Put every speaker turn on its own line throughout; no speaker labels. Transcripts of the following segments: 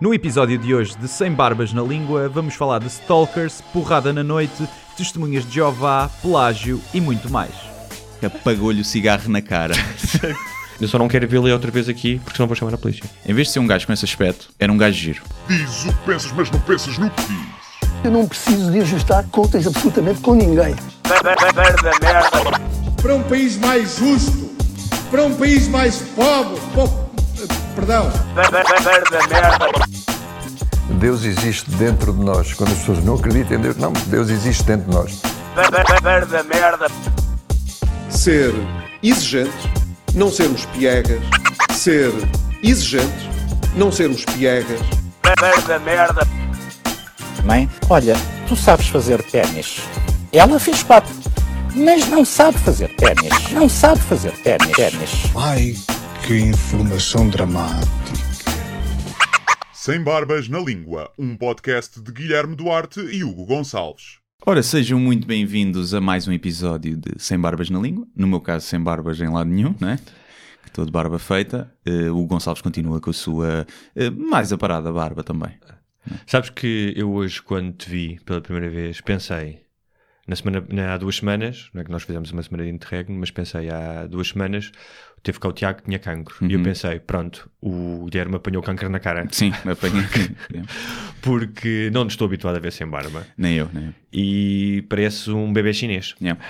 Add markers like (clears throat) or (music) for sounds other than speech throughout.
No episódio de hoje de Sem Barbas na Língua, vamos falar de stalkers, porrada na noite, testemunhas de Jeová, plágio e muito mais.
Apagou-lhe o cigarro na cara. (laughs)
Eu só não quero vê-lo outra vez aqui porque senão vou chamar a polícia.
em vez de ser um gajo com esse aspecto, era um gajo giro.
Diz o que pensas, mas não pensas no que diz.
Eu não preciso de ajustar contas absolutamente com ninguém.
para um país mais justo, para um país mais pobre, po- perdão,
Deus existe dentro de nós. Quando as pessoas não acreditam em Deus, não, Deus existe dentro de nós.
ser exigente, não sermos piegas, ser exigente, não sermos piegas,
Mãe, olha, tu sabes fazer ténis. Ela fez quatro, mas não sabe fazer ténis. Não sabe fazer ténis. ténis.
ai que informação dramática.
Sem Barbas na Língua, um podcast de Guilherme Duarte e Hugo Gonçalves.
Ora, sejam muito bem-vindos a mais um episódio de Sem Barbas na Língua. No meu caso, sem barbas em lado nenhum, né? Que estou de barba feita. Eh, o Gonçalves continua com a sua eh, mais aparada barba também.
Sabes que eu hoje, quando te vi pela primeira vez, pensei, na semana, na- há duas semanas, não é que nós fizemos uma semana de interregno, mas pensei há duas semanas, teve cá o Tiago que tinha cancro. E eu pensei, pronto, o Guilherme apanhou cancro na cara.
Sim, apanhei. (laughs)
Porque não estou habituado a ver sem barba.
nem eu, nem eu.
E parece um bebê chinês.
Yeah.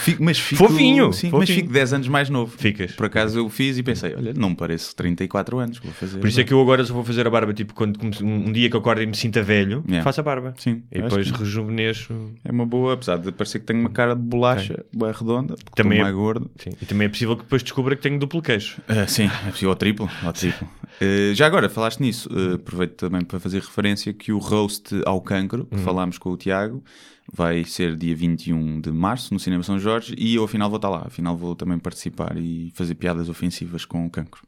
Fico- mas fico,
Fofinho,
Sim, mas
fofinho.
fico 10 anos mais novo.
Ficas.
Por acaso eu fiz e pensei, olha, não me pareço 34 anos, vou fazer.
Por isso é que eu agora só vou fazer a barba, tipo, quando um dia que eu acordo e me sinta velho,
Yeah.
faço a barba.
Sim,
E depois
que-
rejuvenesço.
É uma boa, apesar de parecer que tenho uma cara de bolacha bem redonda,
Também é-
mais gordo.
Sim. E também é possível que depois descubra que tenho duplo queixo.
Ah, sim, é possível ao triplo. Ao triplo. Ah, já agora, falaste nisso, ah, aproveito também para fazer referência que o roast ao cancro, que falámos com o Tiago, vai ser dia 21 de março no Cinema São Jorge e eu afinal vou estar lá. Afinal vou também participar e fazer piadas ofensivas com o cancro.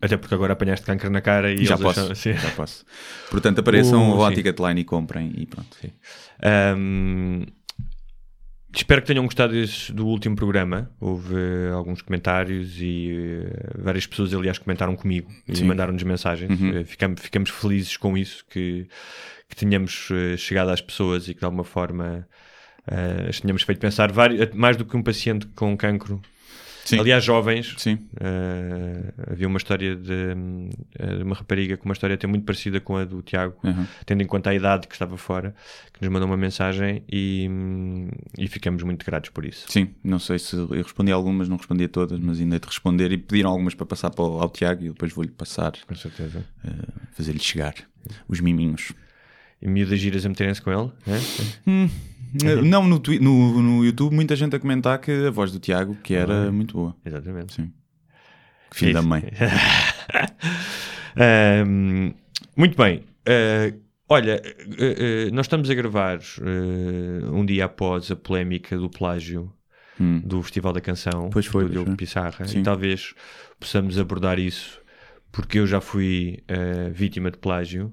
Até porque agora apanhaste cancro na cara e
já posso,
acham- (laughs)
já posso. Portanto, apareçam
Uh,
ao
sim.
Ticketline e comprem e pronto.
Ahm, espero que tenham gostado desse- do último programa. Houve alguns comentários e eh, várias pessoas, aliás, comentaram comigo e
Sim. Uhum.
mandaram-nos mensagens. Eh, ficamos, ficamos felizes com isso, que, que tenhamos eh, chegado às pessoas e que de alguma forma eh, as tenhamos feito pensar vari- mais do que um paciente com cancro.
Sim.
Aliás, jovens,
Sim.
eh, havia uma história de, de uma rapariga com uma história até muito parecida com a do Tiago,
Uhum.
tendo em conta a idade que estava fora, que nos mandou uma mensagem e, hum, e ficamos muito gratos por isso.
Sim, não sei se eu respondi a algumas, não respondi a todas, mas ainda de responder e pediram algumas para passar para o, ao Tiago e depois vou-lhe passar,
Com certeza.
eh, fazer-lhe chegar os miminhos.
E miúdas giras a meterem-se com ele, né?
Eh, Não, no, no, no YouTube, muita gente a comentar que a voz do Tiago que era muito boa.
Exatamente.
Sim. Que filho da
Isso.
mãe. (laughs)
Ahm, muito bem. Ah, olha, ah, ah, nós estamos a gravar ah, um dia após a polémica do plágio
Hum.
do Festival da Canção
Pois foi,
do Diogo. Pissarra
Sim.
e talvez possamos abordar isso porque eu já fui ah, vítima de plágio.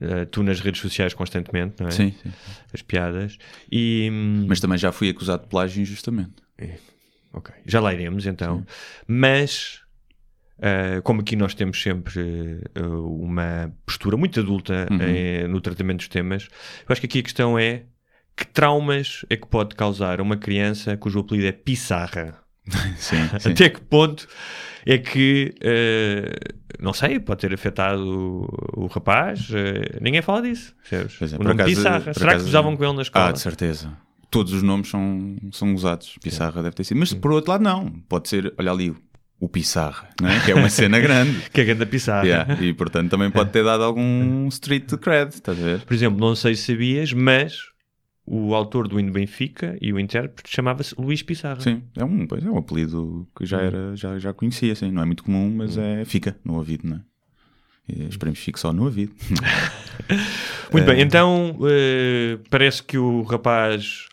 Ah, tu nas redes sociais constantemente, não é?
Sim, sim.
As piadas. E, hum,
Mas também já fui acusado de plágio injustamente.
Ok, já lá iremos então. Mas, ah, como aqui nós temos sempre ah, uma postura muito adulta
Uhum.
no tratamento dos temas, eu acho que aqui a questão é que traumas é que pode causar a uma criança cujo apelido é Pissarra? (laughs)
Sim, (laughs) sim.
Até que ponto é que, ah, não sei, pode ter afetado o, o rapaz? Ah, ninguém fala disso?
Pois é,
o nome
acaso-
Pissarra. Será
acaso-
que usavam com ele na escola?
Ah, de certeza. Todos os nomes são, são usados. Pissarra deve ter sido. Mas por outro lado, não. Pode ser, olha ali, o- Pissarra, é? que é uma cena grande. (laughs)
Que é grande Pissarra.
Yeah, E portanto também pode ter dado algum street cred, estás a ver?
Por exemplo, não sei se sabias, mas o autor do hino Benfica e o intérprete chamava-se Luís Pissarra.
Sim, é um, pois é um apelido que já era, já, já conhecia, assim. Não é muito comum, mas é, fica no ouvido, não é? E esperemos que fique só no ouvido. (laughs) (laughs)
Muito
É.
bem, então eh, parece que o rapaz.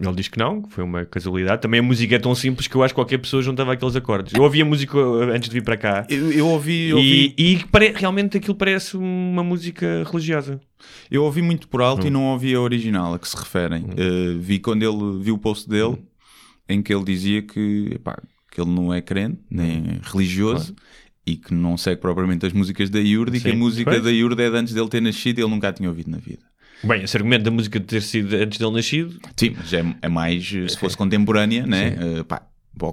Ele diz que não, que foi uma casualidade. Também a música é tão simples que eu acho que qualquer pessoa juntava aqueles acordes. Eu ouvi a música eh, antes de vir para cá
Eu, eu ouvi, eu ouvi,
e, e pare- realmente aquilo parece uma música religiosa.
eu ouvi muito por alto e
Hum.
não ouvi a original a que se referem. Uh, vi quando ele viu o post dele
Hum.
em que ele dizia que, epá, que ele não é crente, nem religioso. e que não segue propriamente as músicas da Yurde e que a música
pois.
da Yurde é de antes dele ter nascido e ele nunca a tinha ouvido na vida.
Bem, esse argumento da música de ter sido antes dele nascido,
Sim, mas é, é mais, eh, se fosse contemporânea, né? Eh, pá,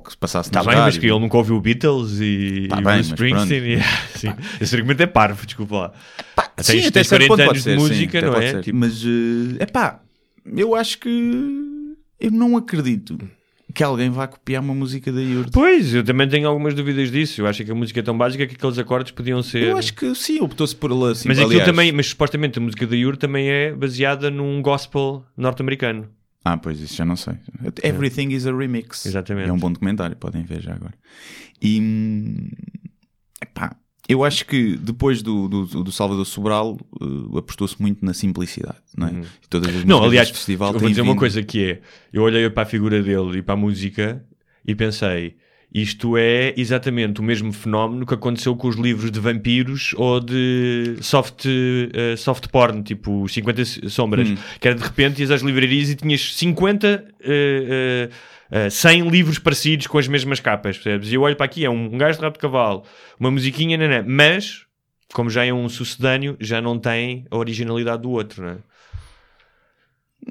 se passasse
está Tá bem, mas que ele nunca ouviu Beatles e,
Tá
e
bem,
Springsteen. e- (laughs) sim. Esse argumento é parvo, desculpa lá.
Sim, até
tens
certo
40
ponto
anos de
ser, sim,
música,
até
não é? Tipo,
Mas, é pá, eu acho que eu não acredito que alguém vá copiar uma música da Yurde.
Pois, eu também tenho algumas dúvidas disso. Eu acho que a música é tão básica que aqueles acordes podiam ser.
Eu acho que sim, optou-se por ela assim.
mas aquilo
aliás-
também, mas supostamente a música da Yur também é baseada num gospel norte-americano.
Ah, pois isso já não sei. Everything is a remix.
Exatamente.
É um bom documentário, podem ver já agora. E hum, epá, eu acho que depois do, do, do Salvador Sobral uh, apostou-se muito na simplicidade, não é? E todas as
Uhum. Não, aliás,
festival
eu vou dizer uma
vindo-
coisa que é: eu olhei para a figura dele e para a música e pensei. Isto é exatamente o mesmo fenómeno que aconteceu com os livros de vampiros ou de soft, eh, soft porn, tipo 50 sombras,
Hum.
que era de repente ias às livrarias e tinhas 50, eh, eh, eh, 100 livros parecidos com as mesmas capas, percebes? E eu olho para aqui, é um, um gajo de rabo de cavalo, uma musiquinha, nanã, mas, como já é um sucedâneo, já não tem a originalidade do outro, não é?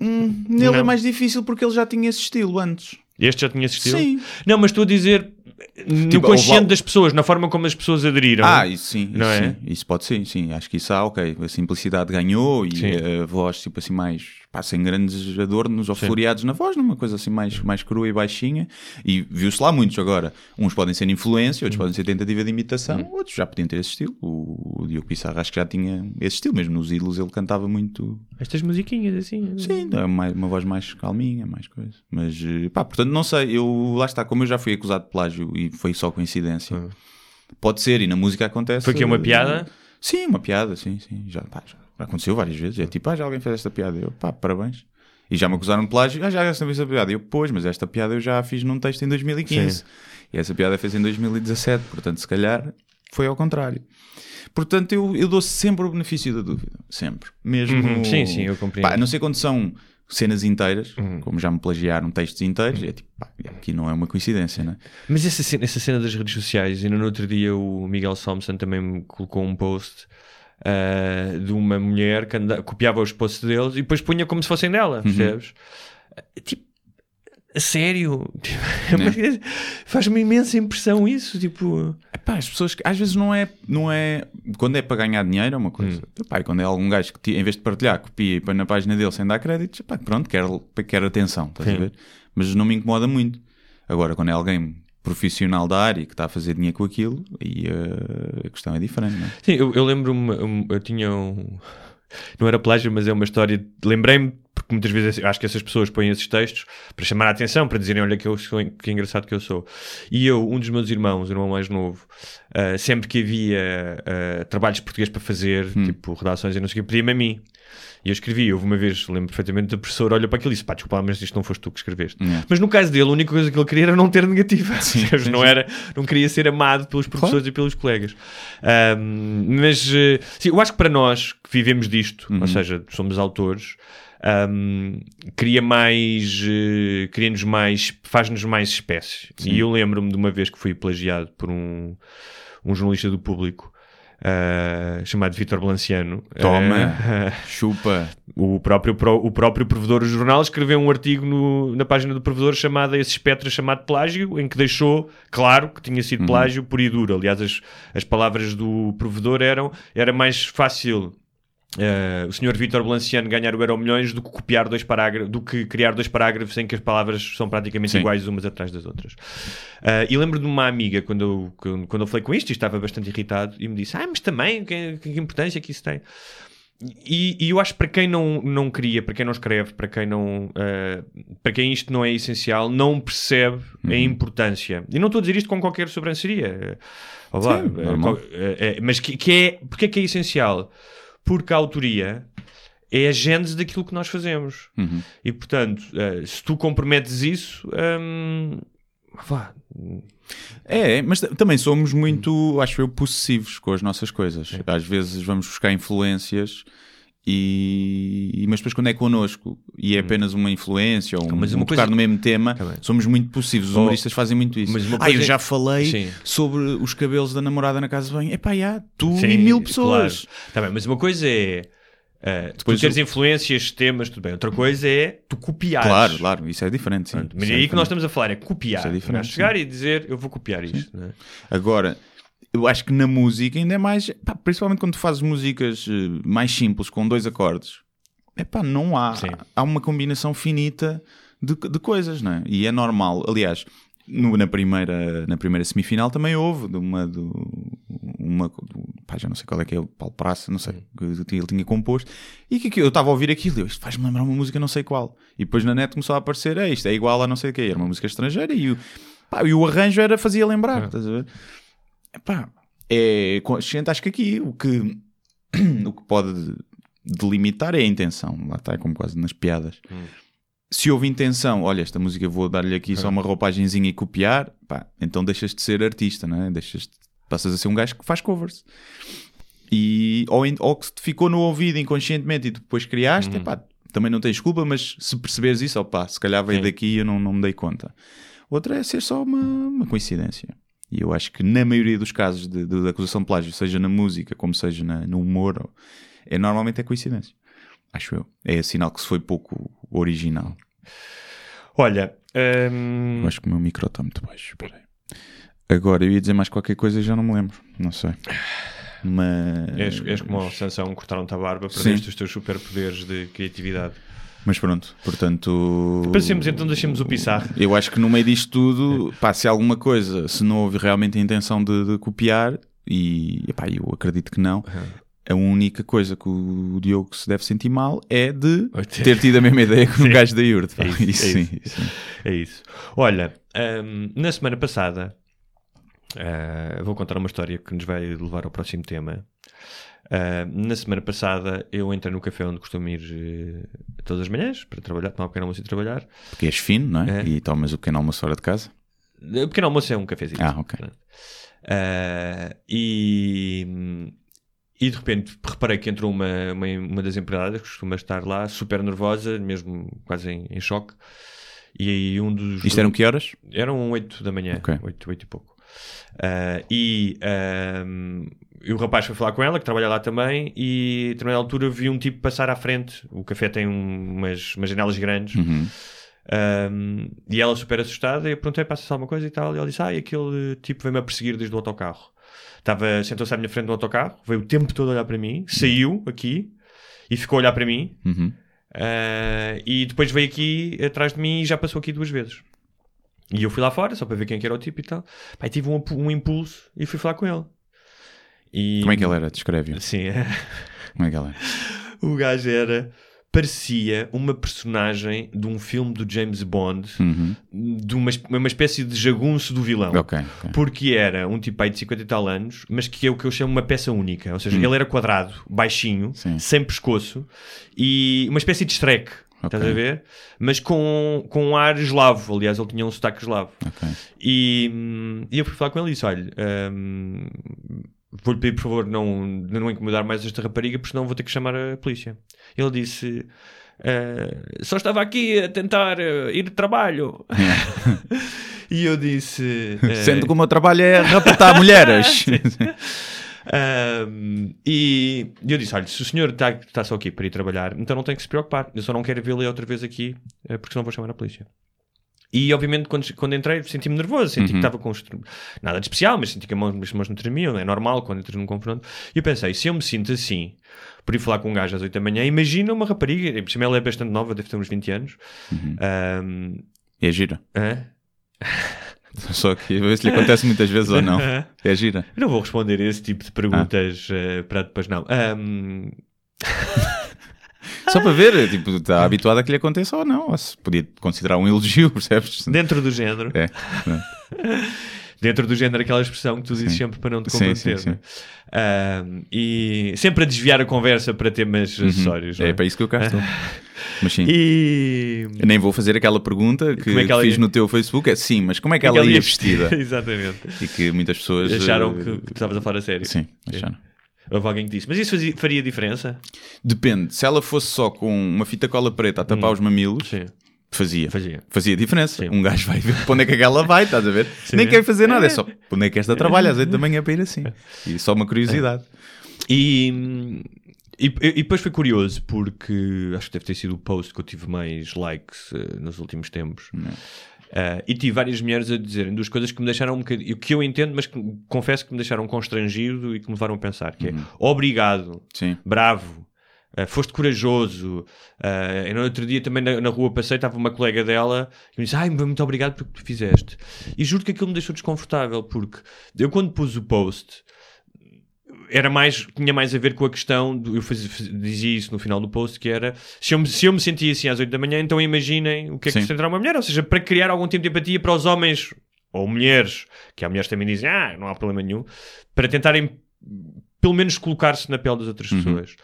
Hum, nele é
Não.
mais difícil porque ele já tinha esse estilo antes.
Este já tinha assistido?
Sim.
Não, mas estou a dizer no
Tipo,
consciente das pessoas, na forma como as pessoas aderiram.
Ah, isso sim,
Não
isso,
é?
sim. isso pode ser, sim. Acho que isso há, ok. A simplicidade ganhou e
Sim.
a voz, tipo assim, mais pá, sem grandes adornos ou
Sim.
floreados na voz, numa coisa assim mais, mais crua e baixinha. E viu-se lá muitos agora. Uns podem ser influência, outros podem ser tentativa de imitação, outros já podiam ter esse estilo. O, o Diogo Pissarra acho que já tinha esse estilo, mesmo nos ídolos ele cantava muito.
Estas musiquinhas assim.
Sim, é uma, uma voz mais calminha, mais coisa. Mas eh, pá, portanto, não sei. Eu lá está, como eu já fui acusado de plágio e foi só coincidência. Pode ser, e na música acontece.
Foi que é uma
eh,
piada?
Sim, uma piada, sim, sim. Já, pá, já aconteceu várias vezes. É tipo, ah, já alguém fez esta piada. Eu, pá, parabéns. E já me acusaram de plágio. Ah, já esta vez a piada. Eu, pois, mas esta piada eu já a fiz num texto em 2015.
Sim.
E essa piada fez em 2017. Portanto, se calhar foi ao contrário. Portanto, eu, eu dou sempre o benefício da dúvida. Sempre. Mesmo.
Uhum, sim, sim, eu compreendo. Uhum.
Pá, não sei quando são cenas inteiras, como já me plagiaram textos inteiros, é tipo, pá, aqui não é uma coincidência, né?
Mas essa cena, essa cena das redes sociais, ainda no outro dia o Miguel Thompson também me colocou um post ah, de uma mulher que copiava os posts deles e depois punha como se fossem dela, percebes? Tipo, a sério? (laughs) Tipo, Faz-me imensa impressão isso, tipo...
Epá, as pessoas que às vezes não é, não é quando é para ganhar dinheiro é uma coisa. Epá, e quando é algum gajo que em vez de partilhar, copia e põe na página dele sem dar créditos, epá, pronto, quer, quer atenção, estás a ver? Mas não me incomoda muito. Agora, quando é alguém profissional da área que está a fazer dinheiro com aquilo, e eh, a questão é diferente, não é?
Sim, eu, eu lembro-me, um, eu tinha um. Não era plágio, mas é uma história. Lembrei-me, porque muitas vezes acho que essas pessoas põem esses textos para chamar a atenção, para dizerem: Olha, que, eu sou, que engraçado que eu sou. E eu, um dos meus irmãos, o irmão mais novo, ah, sempre que havia ah, trabalhos de português para fazer, tipo redações e não sei o que, pedia-me a mim. E eu escrevi, houve uma vez, lembro perfeitamente, a professora olha para aquilo e disse: pá, desculpa, mas isto não foste tu que escreveste.
Yeah.
Mas no caso dele, a única coisa que ele queria era não ter negativa. percebes?
sim, (laughs)
não,
sim.
era, não queria ser amado pelos professores e pelos colegas. Ahm, mas eh, sim, eu acho que para nós que vivemos disto,
Uhum.
ou seja, somos autores, ahm, cria mais, eh, cria-nos mais, faz-nos mais espécies. E eu lembro-me de uma vez que fui plagiado por um, um jornalista do público. ah, chamado Vítor Blanciano
Toma,
Ah, (laughs)
chupa.
o próprio, o próprio provedor do jornal escreveu um artigo no- na página do provedor chamado Esse Espectro chamado Plágio, em que deixou claro que tinha sido plágio por e duro. Aliás, as, as palavras do provedor eram era mais fácil eh, o senhor Vítor Blanciano ganhar o Euro Milhões do que copiar dois parágrafos, do que criar dois parágrafos em que as palavras são praticamente
Sim.
iguais umas atrás das outras. Eh, e lembro de uma amiga quando eu, quando, quando eu falei com isto e estava bastante irritado e me disse: Ah, mas também, que, que importância que isso tem? E, e eu acho que para quem não, não queria, para quem não escreve, para quem não eh, para quem isto não é essencial, não percebe a importância. E não estou a dizer isto com qualquer sobranceria. Ou lá,
Sim,
eh, eh, mas que, que é, porque é que é essencial? Porque a autoria é a gênese daquilo que nós fazemos.
Uhum.
E portanto, eh, se tu comprometes isso, hum, vá,
É, mas t- também somos muito, acho eu, possessivos com as nossas coisas. Às vezes vamos buscar influências E, mas depois quando é connosco e é apenas uma influência ou um,
mas uma
um tocar
coisa-
no mesmo tema,
Tá
somos muito possíveis. Os
Oh,
humoristas fazem muito isso.
mas uma
Ah, eu
é-
já falei
Sim.
sobre os cabelos da namorada na casa de banho. Epá, já, tu
Sim,
e mil pessoas.
Claro. Tá bem, mas uma coisa é uh, tu
Depois
teres
eu-
influências, temas, tudo bem. Outra coisa é tu copiares.
Claro, claro, isso é diferente. Sim.
Mas é
é
aí que nós
diferente.
estamos a falar, é copiar.
Isso é diferente,
Não chegar e dizer eu vou copiar isto. não é?
Agora, eu acho que na música ainda é mais, pá, principalmente quando tu fazes músicas eh, mais simples, com dois acordes, é pá, não há.
Sim.
Há uma combinação finita de, de coisas, não é? E é normal. Aliás, no- na, primeira, na primeira semifinal também houve de uma. Do, uma do- pá, já não sei qual é que é, o Paulo Praça, não sei, que ele tinha composto, e que, que eu estava a ouvir aquilo, e eu, isto faz-me lembrar uma música não sei qual. E depois na net começou a aparecer, é isto, é igual a não sei o que, era uma música estrangeira, e o, pá, e o arranjo era, fazia lembrar, estás a ver? Epá, é consciente, acho que aqui o que, (clears throat) o que pode delimitar é a intenção. Lá está, é como quase nas piadas. Se houve intenção, olha, esta música vou dar-lhe aqui só uma roupagenzinha e copiar, pá, então deixas de ser artista, não é? Deixas de- passas a ser um gajo que faz covers. E, ou, ou que te ficou no ouvido inconscientemente e depois criaste, epá, também não tens culpa, mas se perceberes isso, opá, se calhar veio
Sim.
daqui e eu não, não me dei conta. Outra é ser só uma, uma coincidência. E eu acho que na maioria dos casos de, de- de acusação de plágio, seja na música como seja na- no humor, é normalmente é coincidência. Acho eu. É sinal que se foi pouco original.
Olha, hum,
Eu acho que o meu micro está muito baixo. Espera aí. Agora, eu ia dizer mais qualquer coisa e já não me lembro. Não sei. Mas.
és, és como o Sansão, cortaram-te a barba,
Sim.
perdeste os teus superpoderes de criatividade.
Mas pronto, portanto.
Passemos então, deixemos o Pissarro.
Eu acho que no meio disto tudo, pá, se alguma coisa, se não houve realmente a intenção de, de copiar, e epá, eu acredito que não, a única coisa que o Diogo se deve sentir mal é de
ter-
tido a mesma ideia que um gajo da pá.
É isso,
Isso
é isso.
sim.
É isso. Olha, hum, na semana passada, ah, vou contar uma história que nos vai levar ao próximo tema. Ah, na semana passada, eu entrei no café onde costumo ir eh, todas as manhãs para trabalhar, tomar um pequeno almoço e trabalhar.
Porque és fino, não é?
É.
E tomas o pequeno almoço fora de casa.
O pequeno almoço é um cafezinho.
Ah, ok.
Ah, e, e de repente reparei que entrou uma, uma, uma das empregadas que costuma estar lá, super nervosa, mesmo quase em, em choque. E aí um dos.
Isto eram que horas?
Eram 8 da manhã,
Ok.
8, 8 e pouco. Ah, e, ahm, e o rapaz foi falar com ela, que trabalha lá também, e a determinada altura vi um tipo passar à frente. O café tem um- umas, umas janelas grandes.
Uhum.
Um, e ela super assustada, e eu perguntei passa-se alguma coisa e tal, e ela disse, ah, e aquele tipo veio-me a perseguir desde o autocarro. Estava, sentou-se à minha frente no autocarro, veio o tempo todo a olhar para mim, saiu aqui e ficou a olhar para mim,
Uhum.
uh, e depois veio aqui atrás de mim e já passou aqui duas vezes. E eu fui lá fora, só para ver quem que era o tipo e tal. Pai, tive um, um impulso e fui falar com ele. E,
Como é que ele era? Descreve-o.
Sim,
Como é que ele era?
o gajo era... Parecia uma personagem de um filme do James Bond
Uhum.
de uma, uma espécie de jagunço do vilão.
Ok. ok.
Porque era um tipo aí de 50 e tal anos, mas que é o que eu chamo uma peça única. Ou seja, ele era quadrado, baixinho.
Sim.
sem pescoço e uma espécie de Shrek. Estás a ver? Mas com, com um ar eslavo. Aliás, ele tinha um sotaque eslavo.
ok.
E, hum, e eu fui falar com ele e disse: Olha, hum, vou-lhe pedir por favor não, não incomodar mais esta rapariga, porque senão vou ter que chamar a polícia. Ele disse: "Ah, Só estava aqui a tentar ah, ir de trabalho. (laughs) e eu disse: ah,
Sendo que o meu trabalho é raptar mulheres. (laughs)
E eu disse: Olha, se o senhor está está só aqui para ir trabalhar, então não tem que se preocupar. Eu só não quero vê-lo outra vez aqui, porque senão vou chamar a polícia. E obviamente, quando, quando entrei, senti-me nervoso, senti que estava com nada de especial, mas senti que a mão- as mãos não tremiam, é normal quando entras num confronto. E eu pensei: se eu me sinto assim por ir falar com um gajo às 8 da manhã, imagina uma rapariga, por cima ela é bastante nova, deve ter uns 20 anos. Ahm,
É gira.
hã? (laughs)
Só que a ver se lhe acontece muitas vezes ou não. É gira.
Eu não vou responder esse tipo de perguntas eh, para depois, não. Ahm, (laughs)
Só para ver, tipo, está habituado a que lhe aconteça ou não. Ou se podia considerar um elogio, (laughs) percebes?
dentro do género.
É. (laughs)
dentro do género aquela expressão que tu dizes
Sim.
sempre para não te
Sim,
comprometer.
sim, sim.
né? Ahm, e sempre a desviar a conversa para temas acessórios. não
É para isso que eu cá estou. (laughs) Mas sim.
E
nem vou fazer aquela pergunta que,
é que ela
fiz no teu Facebook. É sim, mas como é que
Como é
ela
que
ia
ia
vestida?
Exatamente.
E que muitas pessoas
Acharam
eh,
que, que estavas a falar a sério.
Sim, acharam.
Houve alguém que disse, mas isso fazia- faria diferença?
Depende. Se ela fosse só com uma fita cola preta a tapar os mamilos,
Sim,
fazia.
fazia.
Fazia diferença.
Sim.
Um gajo vai ver para onde é que aquela vai, estás a ver? Nem quer fazer nada, é só para onde é que esta trabalha às 8 da manhã para ir assim. E só uma curiosidade.
E, e, e depois foi curioso porque acho que deve ter sido o post que eu tive mais likes eh, nos últimos tempos. Eh, e tive várias mulheres a dizerem duas coisas que me deixaram um bocadinho, que eu entendo, mas que confesso que me deixaram constrangido e que me levaram a pensar: que é obrigado,
Sim.
bravo, eh, foste corajoso. Eh, eu no outro dia também na, na rua passei, estava uma colega dela e me disse: Ai, muito obrigado pelo que tu fizeste. E juro que aquilo me deixou desconfortável, porque eu quando pus o post era mais, tinha mais a ver com a questão, do, eu fazia- dizia isso no final do post, que era, se eu, me- se eu me sentia assim às 8 da manhã, então imaginem o que é que
Sim.
se sentirá uma mulher, ou seja, para criar algum tipo de empatia para os homens, ou mulheres, que há mulheres que também dizem, ah, não há problema nenhum, para tentarem, pelo menos, colocar-se na pele das outras
Uhum.
pessoas.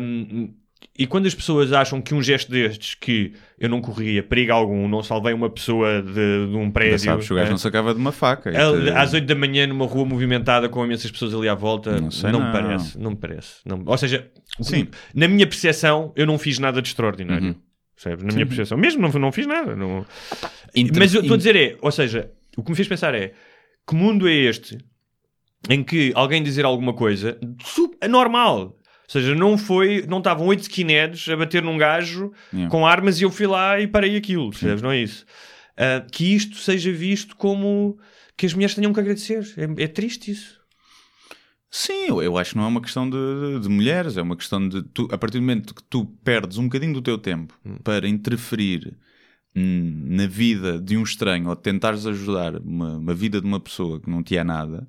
Um, e quando as pessoas acham que um gesto destes, que eu não corria perigo algum, não salvei uma pessoa de, de um prédio...
sabes, o gajo
eh,
não sacava de uma faca. Te-
Às 8 da manhã, numa rua movimentada com imensas pessoas ali à volta,
Não
não,
sei,
me
não.
parece. Não me parece. Não- ou seja,
Sim.
na minha percepção, eu não fiz nada de extraordinário.
Uhum.
Percebes? Na minha percepção, mesmo não, não fiz nada. Não...
Inter-
Mas eu estou a dizer é, ou seja, o que me fez pensar é que mundo é este em que alguém dizer alguma coisa normal. Ou seja, não foi, não estavam oito skinheads a bater num gajo
Yeah.
com armas e eu fui lá e parei aquilo, percebes? Não é isso. Ah, que isto seja visto como que as mulheres tenham que agradecer. É, é triste isso.
Sim, eu, eu acho que não é uma questão de, de mulheres, é uma questão de tu, a partir do momento que tu perdes um bocadinho do teu tempo
Hum.
para interferir na vida de um estranho ou tentares ajudar uma, uma vida de uma pessoa que não te é nada,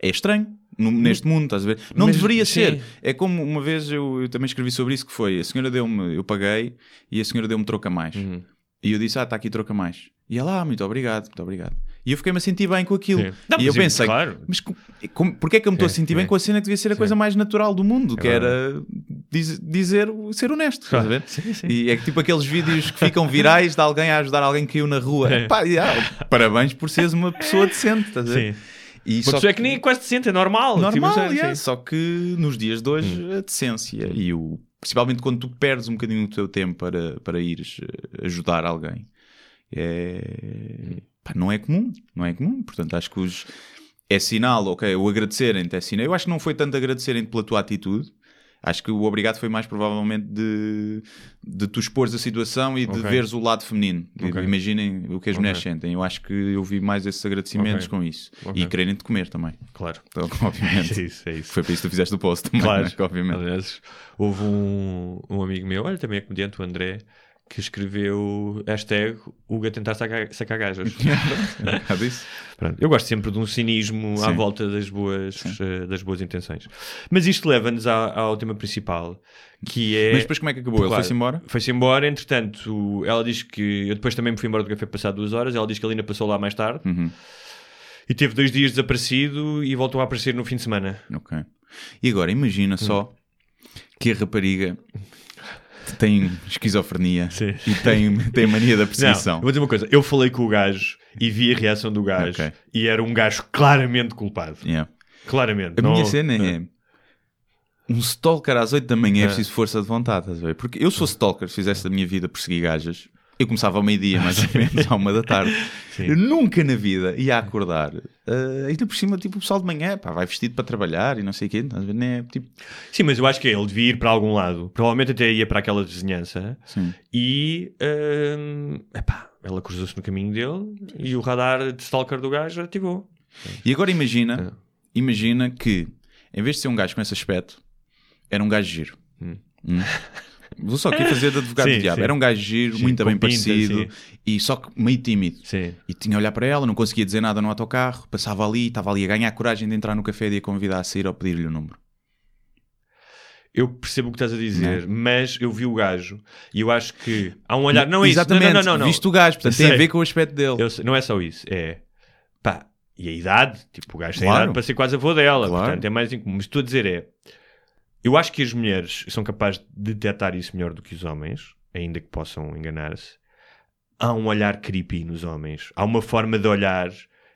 é estranho. No- neste mundo, estás a ver? Não
Mas,
deveria
sim.
ser. É como uma vez eu, eu também escrevi sobre isso que foi, a senhora deu-me, eu paguei e a senhora deu-me troco a mais.
Uhum.
E eu disse, ah, está aqui troco a mais. E ela, ah, muito obrigado, muito obrigado. E eu fiquei-me a sentir bem com aquilo.
Sim. Não,
e eu pensei,
claro.
mas com, porquê é que eu me estou a
É,
sentir bem
é.
com a cena que devia ser a coisa mais natural do mundo, que era diz- dizer, ser honesto, estás a ver? (laughs)
Sim, sim.
E é que tipo aqueles vídeos que ficam virais de alguém a ajudar alguém que caiu na rua.
É.
Pá, yeah, parabéns por seres uma pessoa decente, estás a ver?
Sim.
E
Uma pessoa é que nem é quase decente, é normal.
normal,
Tipo,
yeah,
sim.
só que nos dias de hoje a decência e o principalmente quando tu perdes um bocadinho do teu tempo para, para ires eh, ajudar alguém é pá, não é comum, não é comum. Portanto, acho que os é sinal, ok, o agradecerem-te é sinal. Eu acho que não foi tanto agradecerem-te pela tua atitude. Acho que o obrigado foi mais provavelmente de, de tu expores a situação e de
Ok.
veres o lado feminino. De-
Ok.
Imaginem o que as mulheres sentem. Eu acho que eu vi mais esses agradecimentos com isso. E quererem-te comer também.
Claro.
Então, (laughs) obviamente.
É isso, é isso.
Foi para isso que tu fizeste o post também,
Claro.
né? Obviamente.
Aliás, houve um, um amigo meu, olha, também é comediante, o André, que escreveu hashtag Hugo a tentar sacar, sacar gajas. (laughs)
É.
Pronto, Eu gosto sempre de um cinismo à
Sim.
volta das boas, eh, das boas intenções. Mas isto leva-nos à- ao tema principal, que é...
Mas depois como é que acabou? Ele foi-se embora?
Foi-se embora, entretanto, ela diz que. Eu depois também me fui embora do café passado duas horas. Ela diz que a Lina passou lá mais tarde
Uhum.
e teve dois dias desaparecido e voltou a aparecer no fim de semana.
Ok. E agora, imagina só que a rapariga tem esquizofrenia
Sim.
e tem, tem mania da
Não,
perseguição.
eu vou dizer uma coisa. Eu falei com o gajo e vi a reação do gajo
Ok.
e era um gajo claramente culpado.
Yeah.
Claramente.
A
Não-
minha cena é um stalker às 8 da manhã é
É.
preciso força de vontade, estás a ver? Porque eu sou stalker, se fizesse da minha vida perseguir gajas, eu começava ao meio-dia, mais ou (laughs) menos, à uma da tarde.
Sim.
Eu nunca na vida ia acordar. Uh, ainda por cima, tipo, o pessoal de manhã, pá, vai vestido para trabalhar e não sei o quê? Nem é, tipo,
Sim, mas eu acho que ele devia ir para algum lado. Provavelmente até ia para aquela vizinhança
sim.
e. hum, epá, ela cruzou-se no caminho dele e o radar de stalker do gajo ativou.
E agora imagina,
É.
imagina que em vez de ser um gajo com esse aspecto, era um gajo giro.
Hum.
Hum. (laughs) Vou só aqui fazer de advogado (laughs)
Sim,
do diabo.
sim.
Era um gajo giro,
Sim,
muito bem
pinta,
parecido e só que meio tímido. E tinha a olhar para ela, não conseguia dizer nada no autocarro, passava ali, estava ali a ganhar coragem de entrar no café e de a convidar a sair ou pedir-lhe o número.
Eu percebo o que estás a dizer,
é?
mas eu vi o gajo e eu acho que há um olhar. Não é isso.
Exatamente,
Não, não, não, não.
viste o gajo, portanto tem a ver com o aspecto dele.
Não é só isso. É pá, e a idade, tipo, o gajo tem
Claro.
idade para ser quase avô dela,
Claro.
portanto é mais incomum. Mas estou a dizer é, eu acho que as mulheres são capazes de detectar isso melhor do que os homens, ainda que possam enganar-se. Há um olhar creepy nos homens, há uma forma de olhar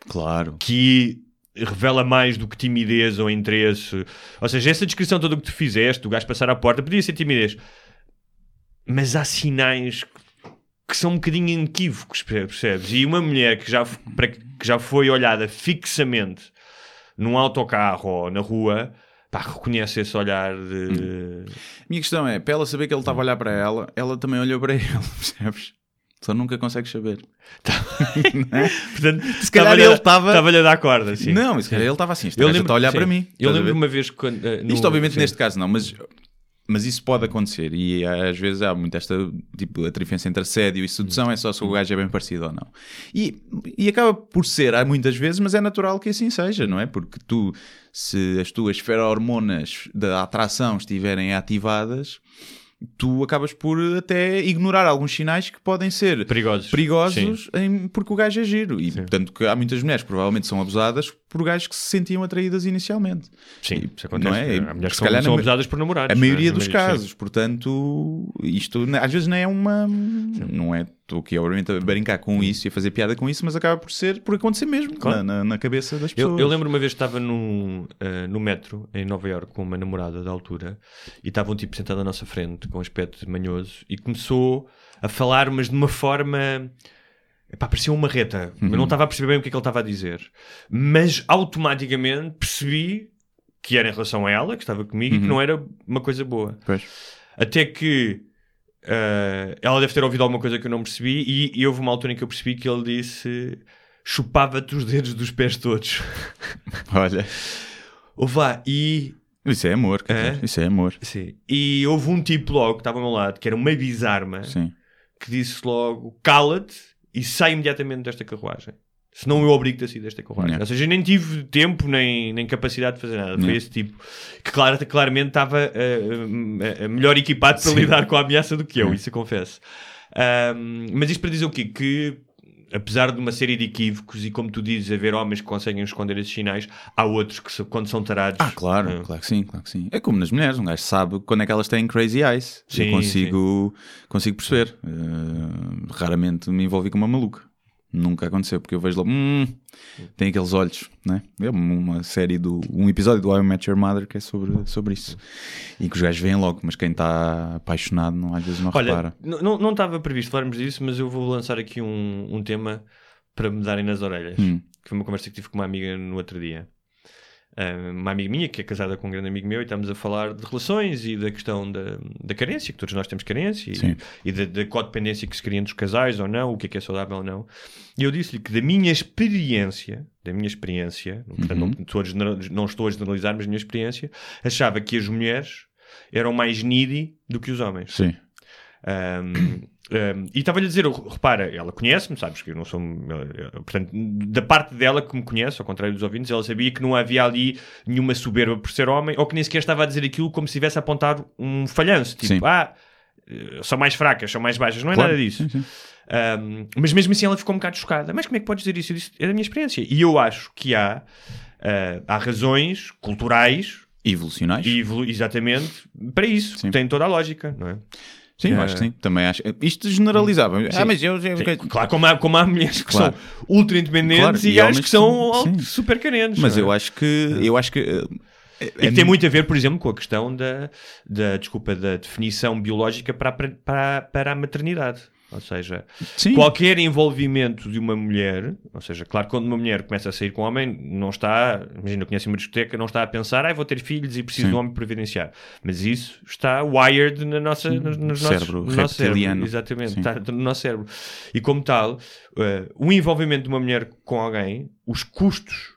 Claro.
que revela mais do que timidez ou interesse. Ou seja, essa descrição toda que tu fizeste, o gajo passar à porta, podia ser timidez. Mas há sinais que são um bocadinho inequívocos, percebes? E uma mulher que já, que já foi olhada fixamente num autocarro ou na rua, pá, reconhece esse olhar de.
A minha questão é, para ela saber que ele estava a olhar para ela, ela também olhou para (laughs) ele, percebes? Só nunca consegues saber. (laughs)
Portanto,
Se calhar ele estava-
Estava-lhe a dar corda, sim.
Não, mas se calhar ele estava assim, este
Eu lembro-
está a olhar
sim.
para mim.
Eu lembro uma vez quando. eh, no-
Isto obviamente
sim.
neste caso não, mas, mas isso pode acontecer e às vezes há muito esta tipo, a entre assédio e sedução é só se o gajo é bem parecido ou não. E, e acaba por ser, há muitas vezes, mas é natural que assim seja, não é? Porque tu, se as tuas ferormonas da atração estiverem ativadas, tu acabas por até ignorar alguns sinais que podem ser
Perigosos.
perigosos em- porque o gajo é giro. E tanto que há muitas mulheres que provavelmente são abusadas por gajos que se sentiam atraídas inicialmente.
Sim,
E,
isso acontece.
não é?
Há mulheres que são, são abusadas por namorados.
a maioria
não é?
dos
Sim.
casos, portanto, isto às vezes não é uma. Não é. Estou aqui, obviamente, a brincar com isso e a fazer piada com isso, mas acaba por ser, por acontecer mesmo
Claro.
na, na- na cabeça das pessoas.
Eu, eu lembro uma vez que estava no, eh, no metro em Nova Iorque com uma namorada da altura e estava um tipo sentado à nossa frente com um aspecto manhoso e começou a falar, mas de uma forma. Epá, parecia uma reta. Eu não estava a perceber bem o que é que ele estava a dizer. Mas automaticamente percebi que era em relação a ela, que estava comigo, e que não era uma coisa boa.
Pois.
Até que eh, ela deve ter ouvido alguma coisa que eu não percebi e, e houve uma altura em que eu percebi que ele disse chupava-te os dedos dos pés todos. (laughs)
Olha,
Houve lá, e,
isso é amor,
É?
isso é amor.
sim, e houve um tipo logo que estava ao meu lado, que era uma bizarma,
Sim.
que disse logo cala-te e sai imediatamente desta carruagem. Senão eu obrigo-te a sair desta carruagem.
Yeah.
Ou seja, eu nem tive tempo nem, nem capacidade de fazer nada. Foi
Yeah.
esse tipo que claro, claramente estava uh, uh, melhor equipado para lidar com a ameaça do que eu, isso eu confesso. Ahm, mas isto para dizer o quê? Que apesar de uma série de equívocos e como tu dizes, haver homens que conseguem esconder esses sinais, há outros que se- quando são tarados.
Ah, claro,
ah,
claro que sim, claro que sim. É como nas mulheres, um gajo sabe quando é que elas têm crazy eyes.
Sim,
eu consigo, consigo perceber. Eh, raramente me envolvi com uma maluca. Nunca aconteceu, porque eu vejo logo, hum, tem aqueles olhos, né? É uma série do. um episódio do I Met Your Mother que é sobre, sobre isso. E que os gajos veem logo, mas quem está apaixonado não, às vezes não
Olha,
repara.
não estava previsto falarmos disso, mas eu vou lançar aqui um, um tema para me darem nas orelhas.
Hum.
Que foi uma conversa que tive com uma amiga no outro dia. Ah, uma amiga minha que é casada com um grande amigo meu e estamos a falar de relações e da questão da, da carência, que todos nós temos carência e, e da, da codependência que se cria entre os casais ou não, o que é que é saudável ou não. E eu disse-lhe que da minha experiência, da minha experiência, portanto, não, estou a general- não estou a generalizar, mas da minha experiência, achava que as mulheres eram mais needy do que os homens.
Sim.
Um, um, e estava-lhe a dizer, repara, ela conhece-me, sabes que eu não sou. eh, Portanto, da parte dela que me conhece, ao contrário dos ouvintes, ela sabia que não havia ali nenhuma soberba por ser homem, ou que nem sequer estava a dizer aquilo como se estivesse a apontar um falhanço. Tipo,
Sim.
ah, eh, são mais fracas, são mais baixas. Não é
Claro.
nada disso.
Sim, sim.
Um, mas mesmo assim ela ficou um bocado chocada. Mas como é que podes dizer isso? Eu disse, é da minha experiência. E eu acho que há, ah, há razões culturais
Evolucionais?
evolu- exatamente para isso.
Sim.
Tem toda a lógica, não é?
Sim, eu
Eh,
acho que sim. Também acho. Isto generalizava. Ah, mas eu. eu-
Sim, Claro, como há, como há mulheres que
Claro.
são ultra independentes
Claro,
e
e homens
que são
sim.
super carentes.
Mas
é?
eu acho que. Eu acho que. eh,
E que tem muito a ver, por exemplo, com a questão da, da desculpa, da definição biológica para a, para, para a maternidade. Ou seja,
Sim.
qualquer envolvimento de uma mulher, ou seja, claro, quando uma mulher começa a sair com um homem, não está, imagina, eu conheço uma discoteca, não está a pensar, ah, vou ter filhos e preciso
Sim.
de um homem para providenciar. Mas isso está wired na nossa, nos, nos nossos-
Cérebro
no nosso cérebro. Exatamente,
Sim.
está no nosso cérebro. E como tal, eh, o envolvimento de uma mulher com alguém, os custos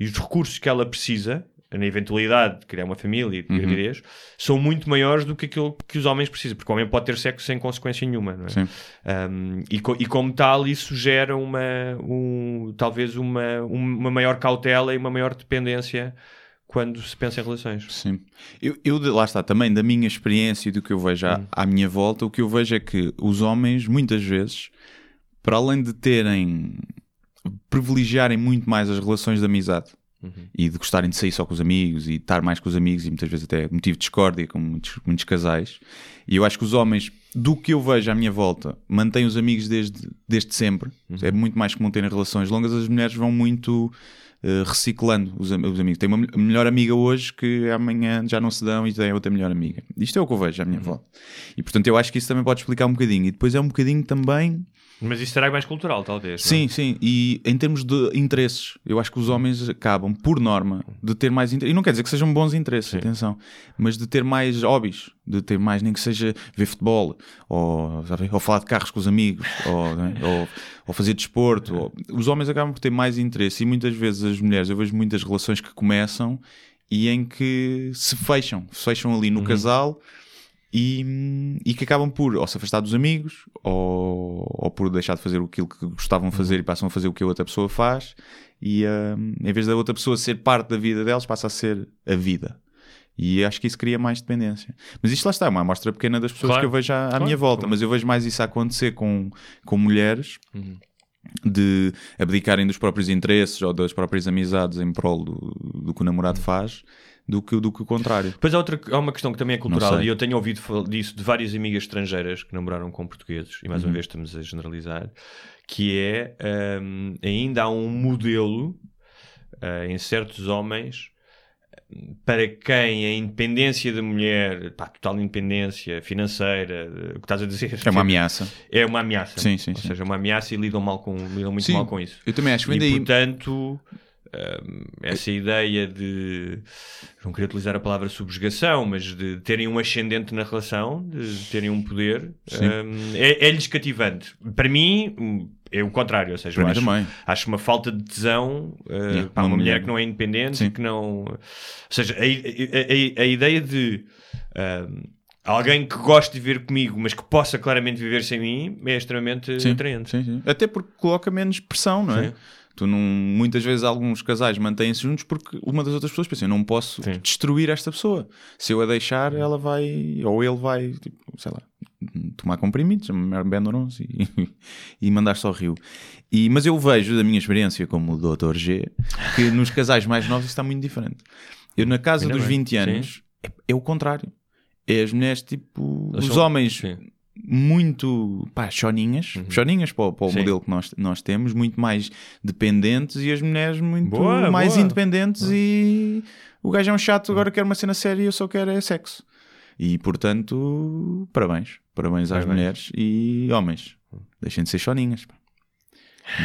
e os recursos que ela precisa, na eventualidade de criar uma família e de
Uhum.
gravidez, são muito maiores do que aquilo que os homens precisam, porque o homem pode ter sexo sem consequência nenhuma, não é? Um, e, co- e como tal, isso gera uma, um, talvez uma, uma maior cautela e uma maior dependência quando se pensa em relações.
Sim. Eu, eu lá está, também da minha experiência e do que eu vejo à, à minha volta, o que eu vejo é que os homens, muitas vezes, para além de terem, privilegiarem muito mais as relações de amizade e de gostarem de sair só com os amigos e estar mais com os amigos e muitas vezes até motivo de discórdia com muitos, muitos casais, e eu acho que os homens, do que eu vejo à minha volta, mantêm os amigos desde, desde sempre. É muito mais comum terem relações longas, as mulheres vão muito eh, reciclando os, os amigos. Tenho uma me- melhor amiga hoje que amanhã já não se dão e tem outra melhor amiga. Isto é o que eu vejo à minha
Uhum.
volta. E portanto eu acho que isso também pode explicar um bocadinho. E depois é um bocadinho também.
Mas isso será mais cultural, talvez. é?
Sim, sim. E em termos de interesses, eu acho que os homens acabam, por norma, de ter mais interesses. E não quer dizer que sejam bons interesses, atenção, mas de ter mais hobbies, de ter mais, nem que seja ver futebol, ou, sabe, ou falar de carros com os amigos, (laughs) ou, né, ou, ou fazer desporto. ou- Os homens acabam por ter mais interesse e muitas vezes as mulheres, eu vejo muitas relações que começam e em que se fecham, se fecham ali no casal e, e que acabam por ou se afastar dos amigos ou, ou por deixar de fazer aquilo que gostavam de fazer e passam a fazer o que a outra pessoa faz e hum, em vez da outra pessoa ser parte da vida deles passa a ser a vida e acho que isso cria mais dependência mas isto lá está, é uma amostra pequena das pessoas
Claro.
que eu vejo à, à
Claro.
minha volta
Claro.
mas eu vejo mais isso a acontecer com, com mulheres
Uhum.
de abdicarem dos próprios interesses ou das próprias amizades em prol do, do que o namorado faz do que, do que o contrário
Depois há, outra, há uma questão que também é cultural e eu tenho ouvido disso de várias amigas estrangeiras que namoraram com portugueses, e mais
Uhum.
uma vez estamos a generalizar, que é hum, ainda há um modelo ah, em certos homens para quem a independência da mulher, pá, total independência financeira, o que estás a dizer,
é uma ameaça
é uma ameaça.
Sim, sim,
Ou
sim.
seja, é uma ameaça e lidam, mal com, lidam muito
Sim,
mal com isso.
eu também acho
E, portanto, essa ideia de, não queria utilizar a palavra subjugação, mas de terem um ascendente na relação, de terem um poder, é- é-lhes cativante. Para mim, hum, é o contrário, ou seja, acho, acho uma falta de tesão uh,
Yeah,
para
uma
mulher
mulher-
que não é independente,
Sim.
que não... Ou seja, a, a- a- a ideia de... Alguém que goste de viver comigo, mas que possa claramente viver sem mim, é extremamente
Sim,
atraente.
sim, sim. Até porque coloca menos pressão, não é?
Sim.
Tu não, muitas vezes alguns casais mantêm-se juntos porque uma das outras pessoas pensa, eu não posso
Sim.
destruir esta pessoa. Se eu a deixar, ela vai, ou ele vai, tipo, sei lá, tomar comprimidos, Benurons e, (laughs) e mandar só rio. E, mas eu vejo da minha experiência como o Dr. G que nos casais mais novos isso está muito diferente. Eu na casa
Ainda
dos
bem,
20 anos é, é o contrário. É as mulheres tipo, os
são-
homens
sim.
Muito pá, choninhas, choninhas para, o- para o
Uhum. Sim.
modelo que nós, nós temos, muito mais dependentes e as mulheres muito
Boa,
mais
boa.
independentes e o gajo é um chato, agora quer uma cena séria e eu só quero é sexo. E portanto, parabéns, parabéns às mulheres e homens, deixem de ser choninhas. pá.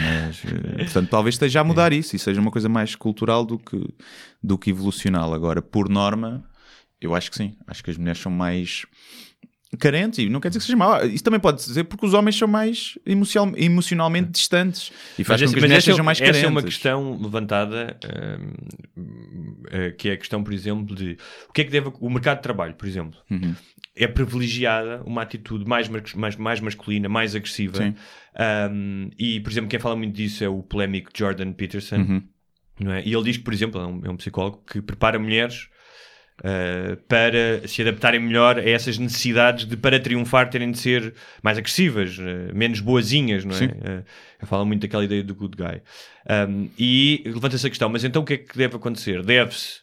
Mas, eh, (laughs) portanto, talvez esteja a mudar isso e seja uma coisa mais cultural do que, do que evolucional. Agora, por norma, eu acho que sim. Acho que as mulheres são mais carentes e não quer dizer que seja mau. Isso também pode dizer porque os homens são mais emocional- emocionalmente distantes e faz
Mas,
com que
essa-
as mulheres
essa, é-
sejam mais
essa
carentes.
é uma questão levantada, hum, eh, que é a questão, por exemplo, de o que é que deve o mercado de trabalho, por exemplo,
Uhum.
é privilegiada uma atitude mais, mais, mais masculina, mais agressiva.
Sim.
Um, e, por exemplo, quem fala muito disso é o polémico Jordan Peterson.
Uhum.
Não é? E ele diz que, por exemplo, é um, é um psicólogo que prepara mulheres uh, para se adaptarem melhor a essas necessidades de, para triunfar, terem de ser mais agressivas, uh, menos boazinhas, não é?
Sim.
Uh, ele fala muito daquela ideia do good guy. Um, e levanta-se a questão, mas então o que é que deve acontecer? Deve-se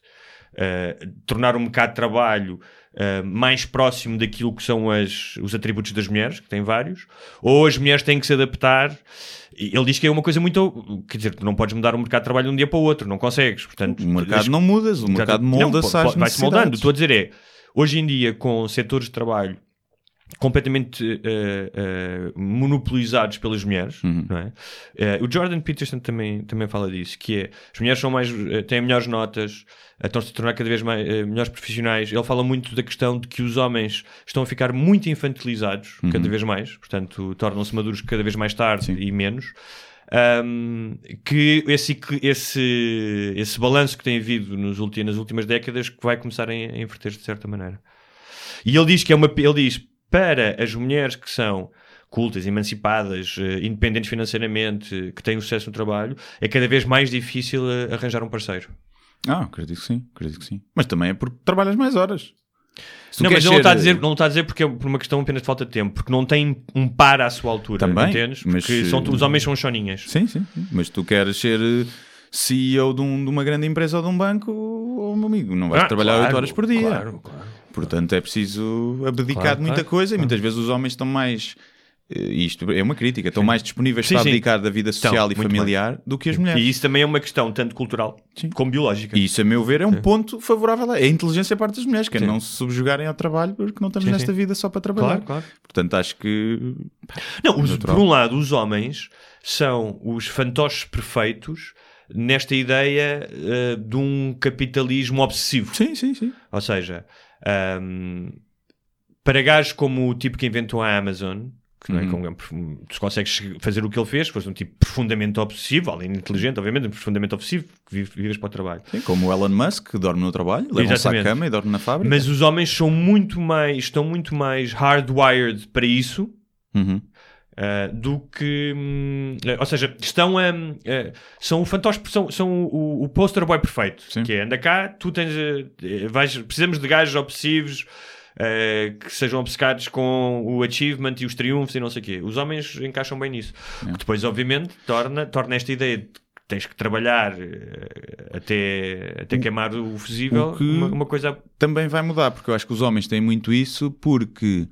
uh, tornar o mercado de trabalho uh, mais próximo daquilo que são as, os atributos das mulheres, que têm vários, ou as mulheres têm que se adaptar. Ele diz que é uma coisa muito. Quer dizer, tu não podes mudar o mercado de trabalho de um dia para o outro, não consegues. Portanto,
O mercado não mudas, o mercado molda-se às
Vai-se moldando. Estou a dizer é, hoje em dia, com setores de trabalho completamente eh, eh, monopolizados pelas mulheres,
Uhum.
não é? Eh, o Jordan Peterson também, também fala disso, que é, as mulheres são mais, têm melhores notas, estão-se a tornar cada vez mais, melhores profissionais. Ele fala muito da questão de que os homens estão a ficar muito infantilizados, cada vez mais, portanto, tornam-se maduros cada vez mais tarde
Sim.
e menos. Um, que esse, esse, esse balanço que tem havido nos nas últimas décadas que vai começar a, a inverter-se de certa maneira. E ele diz que é uma ele diz para as mulheres que são cultas, emancipadas, eh, independentes financeiramente, que têm sucesso no trabalho, é cada vez mais difícil eh, arranjar um parceiro.
Ah, acredito que sim, acredito que sim. Mas também é porque trabalhas mais horas.
Não, mas ele não está, a
ser-
dizer, não está a dizer porque é por uma questão apenas de falta de tempo, porque não tem um par à sua altura,
Também,
entendes?
mas
Porque
se-
são, os homens são choninhas.
Sim, sim, sim. Mas tu queres ser eh, CEO de, um- de uma grande empresa ou de um banco, oh, meu amigo, não vais
Ah,
trabalhar
claro,
8 horas por dia.
Claro, claro.
Portanto, é preciso abdicar
Claro,
de muita coisa e muitas vezes os homens estão mais eh, isto é uma crítica, estão mais disponíveis
Sim,
para
sim.
abdicar da vida social e
muito
familiar do que as mulheres.
E isso também é uma questão tanto cultural como biológica.
E isso, a meu ver, é um ponto favorável. É a inteligência parte das mulheres, que é
Sim.
não se subjugarem ao trabalho porque não estamos
Sim,
nesta
sim.
vida só para trabalhar.
Claro, claro.
Portanto, acho que.
Não, os- por um lado, os homens são os fantoches perfeitos nesta ideia eh, de um capitalismo obsessivo.
Sim, sim, sim.
Ou seja, ahm, para gajos como o tipo que inventou a Amazon, que não é
Uhum.
como- tu consegues fazer o que ele fez, foste um tipo profundamente obsessivo, além de inteligente, obviamente, profundamente obsessivo, que vive- vives para o trabalho.
Sim, Como o Elon Musk, que dorme no trabalho, leva-se à cama e dorme na fábrica.
Mas os homens são muito mais, estão muito mais hardwired para isso
Uhum.
Uh, do que. hum, ou seja, estão a. uh, são o fantoche, são, são o, o poster boy perfeito.
Sim.
Que é anda cá, tu tens. uh, vais, precisamos de gajos obsessivos. que sejam obcecados com o achievement e os triunfos e não sei o quê. Os homens encaixam bem nisso.
É.
Que depois, obviamente, torna, torna esta ideia de que tens que trabalhar até, até queimar o fusível
o que-
uma, uma coisa.
Também vai mudar, porque eu acho que os homens têm muito isso, porque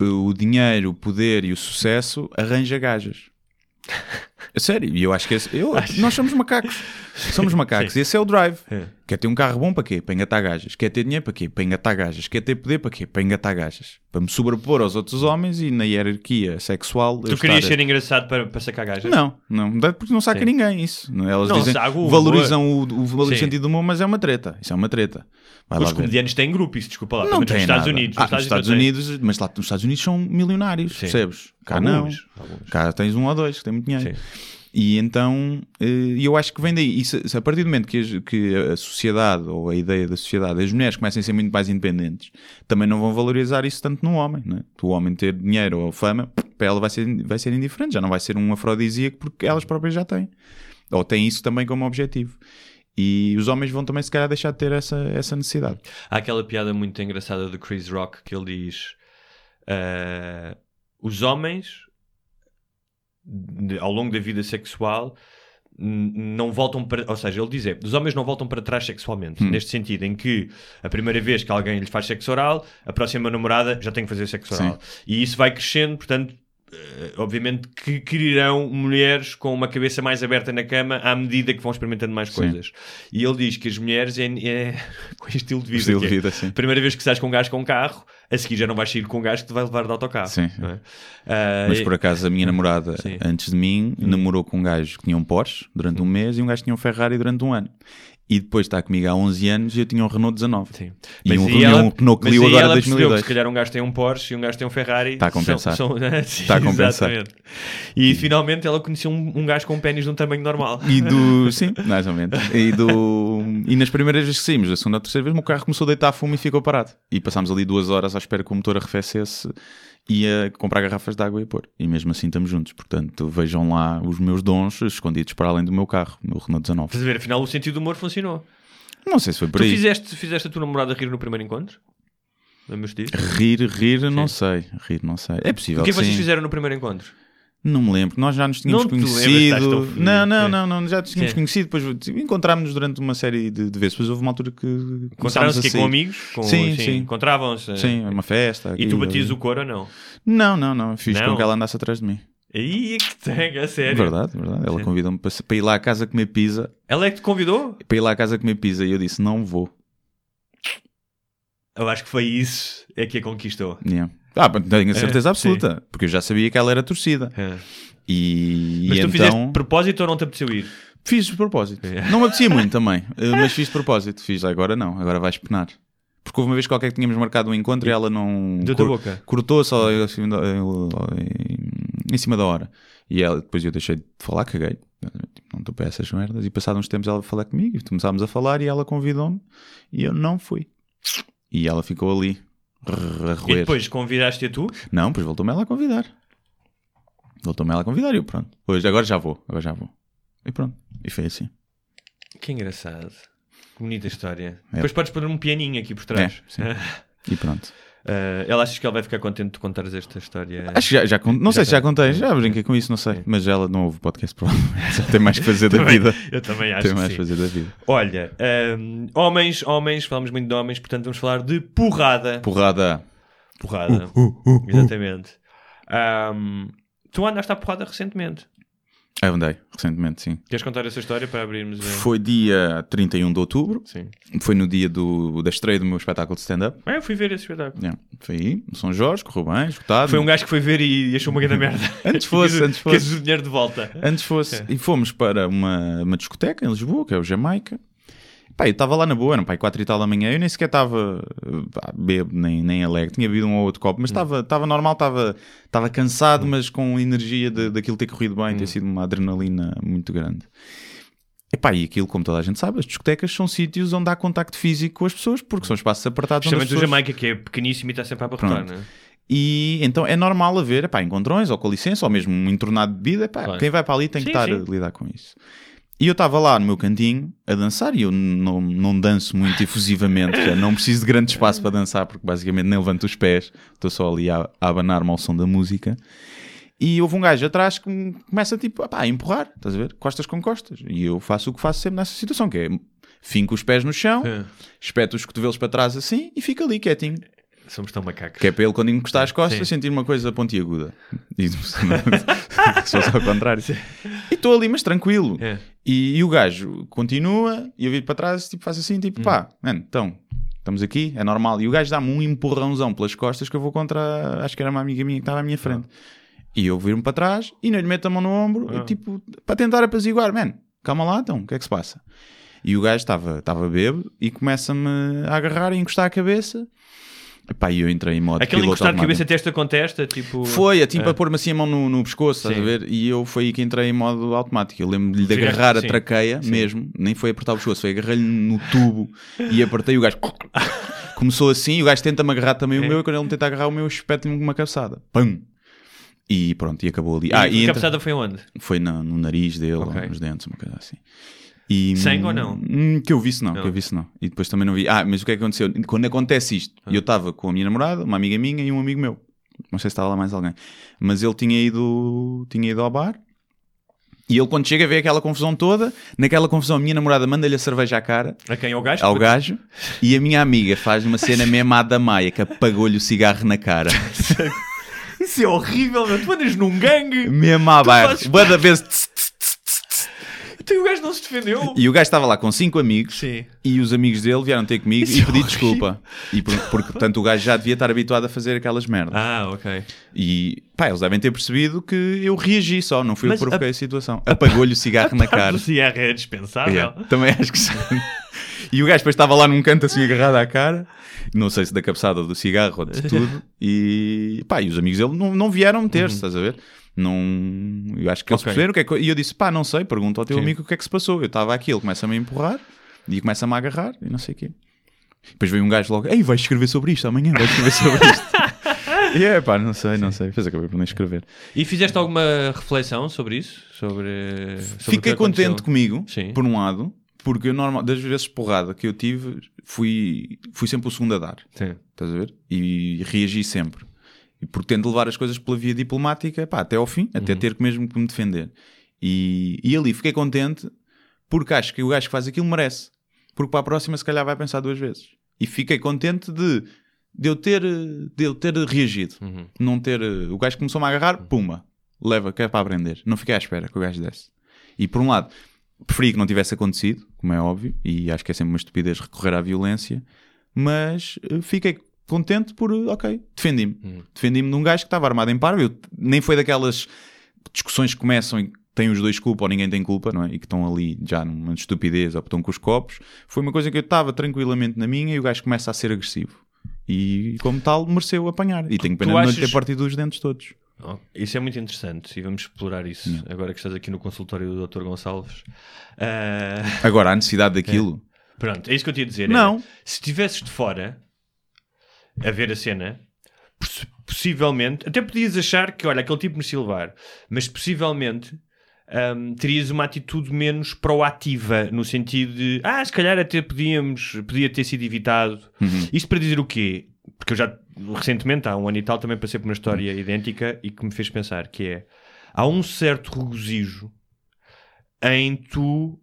o dinheiro, o poder e o sucesso arranja gajas. (laughs) Sério, e eu acho que esse, eu- (laughs) nós somos macacos. Somos (laughs) macacos.
Sim.
Esse é o drive.
É.
Quer ter um carro bom para quê? Para engatar gajas. Quer ter dinheiro para quê? Para engatar gajas. Quer ter poder para quê? Para engatar gajas. Para me sobrepor aos outros homens e na hierarquia sexual.
Tu querias
estar-
ser engraçado para, para sacar gajas?
Não, não, porque não saca
Sim.
ninguém isso. Não, Elas
Não,
dizem,
o
valorizam o, o, o sentido do humor, mas é uma treta. Isso é uma treta. Vai
Os comediantes têm grupo, isso, desculpa lá.
Não
Também nos
tem
Estados
nada.
Unidos.
Ah, nos Estados
tem.
Unidos, mas lá nos Estados Unidos são milionários,
Sim.
percebes? Cá
Alguns,
não.
alguns.
Cá tens um ou dois que têm muito dinheiro.
Sim.
E então, eh, eu acho que vem daí. E a partir do momento que, a sociedade, ou a ideia da sociedade, as mulheres comecem a ser muito mais independentes, também não vão valorizar isso tanto no homem. Né? O homem ter dinheiro ou fama, para ela vai ser, vai ser indiferente, já não vai ser um afrodisíaco porque elas próprias já têm. Ou têm isso também como objetivo. E os homens vão também, se calhar, deixar de ter essa, essa necessidade.
Há aquela piada muito engraçada do Chris Rock que ele diz: ah, os homens, de- ao longo da vida sexual, não voltam para. Ou seja, ele diz: é, os homens não voltam para trás sexualmente.
Hum.
Neste sentido, em que a primeira vez que alguém lhe faz sexo oral, a próxima namorada já tem que fazer sexo oral. E isso vai crescendo, portanto. Eh, Obviamente que quererão mulheres com uma cabeça mais aberta na cama à medida que vão experimentando mais
Sim.
coisas. E ele diz que as mulheres é, é (laughs) com estilo de vida.
Estilo de
é,
vida, sim.
Primeira vez que sais com um gajo com um carro, a seguir já não vais sair com um gajo que te vai levar de autocarro.
Sim.
é? Ah,
Mas por acaso a minha namorada,
Sim. Hum.
antes de mim, namorou com um gajo que tinha um Porsche durante um mês e um gajo que tinha um Ferrari durante um ano. E depois está comigo há 11 anos e eu tinha um Renault 19.
Sim.
E
Mas
um, e
ela-
um Renault
mas
Clio
aí
agora
ela percebeu que
2002.
se calhar um gajo tem um Porsche e um gajo tem um Ferrari.
Está a compensar.
São, são- (laughs) Sim,
Está a compensar.
exatamente. E finalmente ela conheceu um, um gajo com um pênis de um tamanho normal.
E do. (laughs) Sim, mais ou menos. E, do, e nas primeiras vezes que saímos, a segunda ou terceira vez, o meu carro começou a deitar fumo e ficou parado. E passámos ali duas horas à espera que o motor arrefecesse e a comprar garrafas de água e pôr. E mesmo assim estamos juntos. Portanto, vejam lá os meus dons escondidos para além do meu carro, meu Renault 19.
Estás a ver? Afinal, o sentido do humor funcionou.
Não sei se foi por
Tu
aí.
fizeste, fizeste a tua namorada rir no primeiro encontro? Lembras disso?
Rir, rir, não sei. Rir, não sei. É possível
O que é que vocês
sim.
fizeram no primeiro encontro?
Não me lembro, nós já nos tínhamos
Não lembras,
conhecido. Não, não,
É.
não, não, já nos tínhamos
Sim.
conhecido. Depois encontrámos-nos durante uma série de, de vezes. Depois houve uma altura que
Encontraram-se com amigos? Com,
Sim,
assim,
sim.
Encontravam-se?
Sim, uma festa.
E
aqui,
tu batias
ali.
o coro ou não?
Não, não, não. Fiz
Não?
com que ela andasse atrás de mim.
Aí é que tem, a sério.
Verdade, verdade. Ela convidou-me para, para ir lá à casa comer pizza.
Ela é que te convidou?
Para ir lá à casa comer pizza. E eu disse: Não vou.
Eu acho que foi isso é que a conquistou.
Yeah. Ah, tenho a certeza
É,
absoluta. Porque eu já sabia que ela era torcida.
É.
E,
Mas
e
tu
então.
fizeste de propósito ou não te apeteceu ir?
Fiz de propósito.
É.
Não me apetecia muito também, (laughs) eh, mas fiz de propósito. Fiz agora não, agora vais penar. Porque houve uma vez qualquer que tínhamos marcado um encontro e ela não.
Deu-te a boca?
Cortou só em cima da- em- em cima da hora. E ela, depois eu deixei de falar, caguei. Tipo, Não estou para essas merdas. E passados uns tempos ela foi falar comigo e começámos a falar e ela convidou-me e eu não fui. E ela ficou ali a
E
roer.
depois convidaste-a tu?
Não, depois voltou-me ela a convidar. Voltou-me ela a convidar e eu pronto. Pois agora já vou, agora já vou. E pronto. E foi assim.
Que engraçado. Que bonita história.
É.
Depois podes pôr um pianinho aqui por trás.
É. (laughs) E pronto.
Ah, ela achas que ela vai ficar contente de contares esta história?
Acho que já, já não sei se já contei, já brinquei com isso, não sei. Mas ela não ouve podcast provavelmente. Já tem mais que fazer da
Também-
vida.
Eu também acho
Tem mais
sim.
que fazer da vida.
Olha, ahm, homens, homens, falamos muito de homens, portanto vamos falar de porrada.
Porrada.
Porrada.
Uh,
Exatamente. Ahm, tu andaste à porrada recentemente.
Eu andei, recentemente, sim.
Queres contar essa história para abrirmos? a-
Foi dia 31 de outubro,
Sim.
foi no dia do, da estreia do meu espetáculo de stand-up.
É, eu fui ver esse espetáculo.
Yeah. Foi aí, no São Jorge, correu bem, escutado.
Foi um gajo que foi ver e achou uma grande merda. (laughs)
Antes fosse, antes fosse.
quis o dinheiro de volta.
Antes fosse.
É.
E fomos para uma, uma discoteca em Lisboa, que é o Jamaica. Pá, eu estava lá na boa, eram pá, 4 e tal da manhã. Eu nem sequer estava bebo, nem, nem alegre. Tinha bebido um ou outro copo, mas estava estava normal, estava cansado, mas com energia de, daquilo ter corrido bem, ter sido uma adrenalina muito grande. E pá, e aquilo, como toda a gente sabe, as discotecas são sítios onde há contacto físico com as pessoas, porque são espaços apertados.
Justamente o
pessoas-
Jamaica, que é pequeníssimo e está sempre a não é?
E então é normal haver epá, encontrões, ou com licença, ou mesmo um entornado de bebida. Epá,
Claro.
Quem vai para ali tem que
Sim,
estar
sim.
a lidar com isso. E eu estava lá no meu cantinho a dançar, e eu não, não danço muito efusivamente, não preciso de grande espaço para dançar, porque basicamente nem levanto os pés, estou só ali a, a abanar-me ao som da música. E houve um gajo atrás que me começa tipo a empurrar, estás a ver? Costas com costas. E eu faço o que faço sempre nessa situação, que é finco os pés no chão,
É.
espeto os cotovelos para trás assim e fica ali quietinho.
Somos tão macacos.
Que é para ele, quando encostar as costas,
Sim.
sentir uma coisa pontiaguda. E se fosse ao contrário. E estou ali, mas tranquilo.
É.
E, e o gajo continua, e eu viro para trás, tipo, faz assim,
Hum.
tipo, pá, mano, então, estamos aqui, é normal. E o gajo dá-me um empurrãozão pelas costas que eu vou contra, acho que era uma amiga minha que estava à minha frente. E eu viro-me para trás e não lhe meto a mão no ombro,
Ah.
e, tipo, para tentar apaziguar, mano, calma lá, então, o que é que se passa? E o gajo estava estava bêbado e começa-me a agarrar e encostar a cabeça. Epá, e eu entrei em modo
Aquele encostar de cabeça testa com testa, tipo.
Foi, a tipo
É.
a pôr-me assim a mão no, no pescoço, estás a
Sim.
ver? E eu foi aí que entrei em modo automático. Eu lembro-lhe de agarrar a
sim.
traqueia mesmo, nem foi apertar o pescoço, foi agarrar-lhe no tubo e apertei o gajo. (laughs) Começou assim, o gajo tenta-me agarrar também o
É.
meu, e quando ele me tenta agarrar o meu, eu espeto-lhe uma cabeçada. Pum! E pronto, e acabou ali.
E
ah,
a
e entra-
cabeçada foi onde?
foi na- no nariz dele,
Ok.
ou nos dentes, uma coisa assim. E,
Sangue ou não?
Hum, Que eu visse não,
Não.
que eu visse não. E depois também não vi. Ah, mas o que é que aconteceu? Quando acontece isto,
Ah.
eu estava com a minha namorada, uma amiga minha e um amigo meu. Não sei se estava lá mais alguém. Mas ele tinha ido, tinha ido ao bar. E ele, quando chega, vê aquela confusão toda. Naquela confusão, a minha namorada manda-lhe a cerveja à cara,
A quem é o gajo?
ao gajo. E a minha amiga faz uma cena mesmo à da Maia, que apagou-lhe o cigarro na cara. (laughs)
Isso é horrível, meu. Tu andas num gangue.
mesmo à bairro.
fazes-
Boa da (laughs)
Então o gajo não se defendeu.
E o gajo estava lá com cinco amigos.
Sim.
E os amigos dele vieram ter comigo
Isso
e
é
pedir
horrível.
desculpa. E por- porque, portanto, o gajo já devia estar habituado a fazer aquelas merdas.
Ah, ok.
E, pá, eles devem ter percebido que eu reagi só, não fui eu
Mas
que provoquei
a-
a, situação. Apagou-lhe o cigarro (laughs) na cara.
O cigarro é dispensável.
Yeah, também acho que sim. E o gajo depois estava lá num canto assim agarrado à cara, não sei se da cabeçada ou do cigarro ou de tudo, e pá, e os amigos dele não, não vieram meter-se, estás a ver? Não, eu acho que eles
Uhum. Ok.
perceberam o que é que, e eu disse, pá, não sei, pergunta ao teu
Sim.
amigo o que é que se passou. Eu estava aqui, ele começa-me a empurrar e começa-me a agarrar e não sei o quê. Depois veio um gajo logo, ei, vais escrever sobre isto amanhã, vais escrever sobre isto. (laughs) e é, pá, não sei, não sei. Depois acabei por nem escrever.
E fizeste alguma reflexão sobre isso? Sobre. sobre
Fiquei contente
aconteceu?
comigo,
Sim.
por um lado, porque eu normal, das vezes porrada que eu tive, fui, fui sempre o segundo a dar.
Sim.
Estás a ver? E reagi sempre. E porque tento levar as coisas pela via diplomática, pá, até ao fim, até
Uhum.
ter que mesmo que me defender. E, e ali fiquei contente porque acho que o gajo que faz aquilo merece. Porque para a próxima, se calhar, vai pensar duas vezes. E fiquei contente de, de, eu, ter, de eu ter reagido.
Uhum.
Não ter. O gajo começou-me a agarrar, puma, leva, que é para aprender. Não fiquei à espera que o gajo desse. E por um lado, preferi que não tivesse acontecido, como é óbvio, e acho que é sempre uma estupidez recorrer à violência, mas eh, fiquei contente por, eh, ok, defendi-me. Defendi-me de um gajo que estava armado em parvo. Eu, nem foi daquelas discussões que começam e têm os dois culpa ou ninguém tem culpa, não é? E que estão ali já numa estupidez ou que estão com os copos. Foi uma coisa que eu estava tranquilamente na minha e o gajo começa a ser agressivo. E como tal, mereceu apanhar. E tenho pena de não ter partido os dentes todos.
Oh, Isso é muito interessante e vamos explorar isso agora que estás aqui no consultório do Dr. Gonçalves. Ah,
Agora, a necessidade daquilo.
pronto, é isso que eu te ia dizer.
Não.
era, se estivesses de fora a ver a cena, poss- possivelmente, até podias achar que, olha, aquele tipo merecia levar, mas possivelmente hum, terias uma atitude menos proativa, no sentido de, ah, se calhar até podíamos, podia ter sido evitado. Isto para dizer o quê? Porque eu já, recentemente, há um ano e tal, também passei por uma história idêntica e que me fez pensar, que é, há um certo regozijo em tu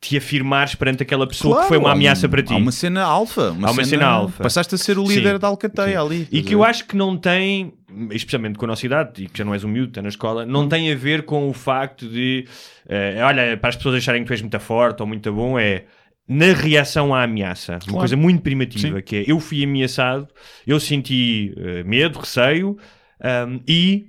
te afirmares perante aquela pessoa que
Claro,
foi uma
há um-
ameaça para ti.
Há uma cena alfa.
Há uma cena alfa.
Passaste a ser o líder
Sim,
da alcateia
sim.
ali.
E que eu acho que não tem especialmente com a nossa idade, e que já não és um miúdo, está na escola, não tem a ver com o facto de, eh, olha, para as pessoas acharem que tu és muito forte ou muito bom, é na reação à ameaça. Uma coisa muito primitiva, que é eu fui ameaçado, eu senti eh, medo, receio ahm, e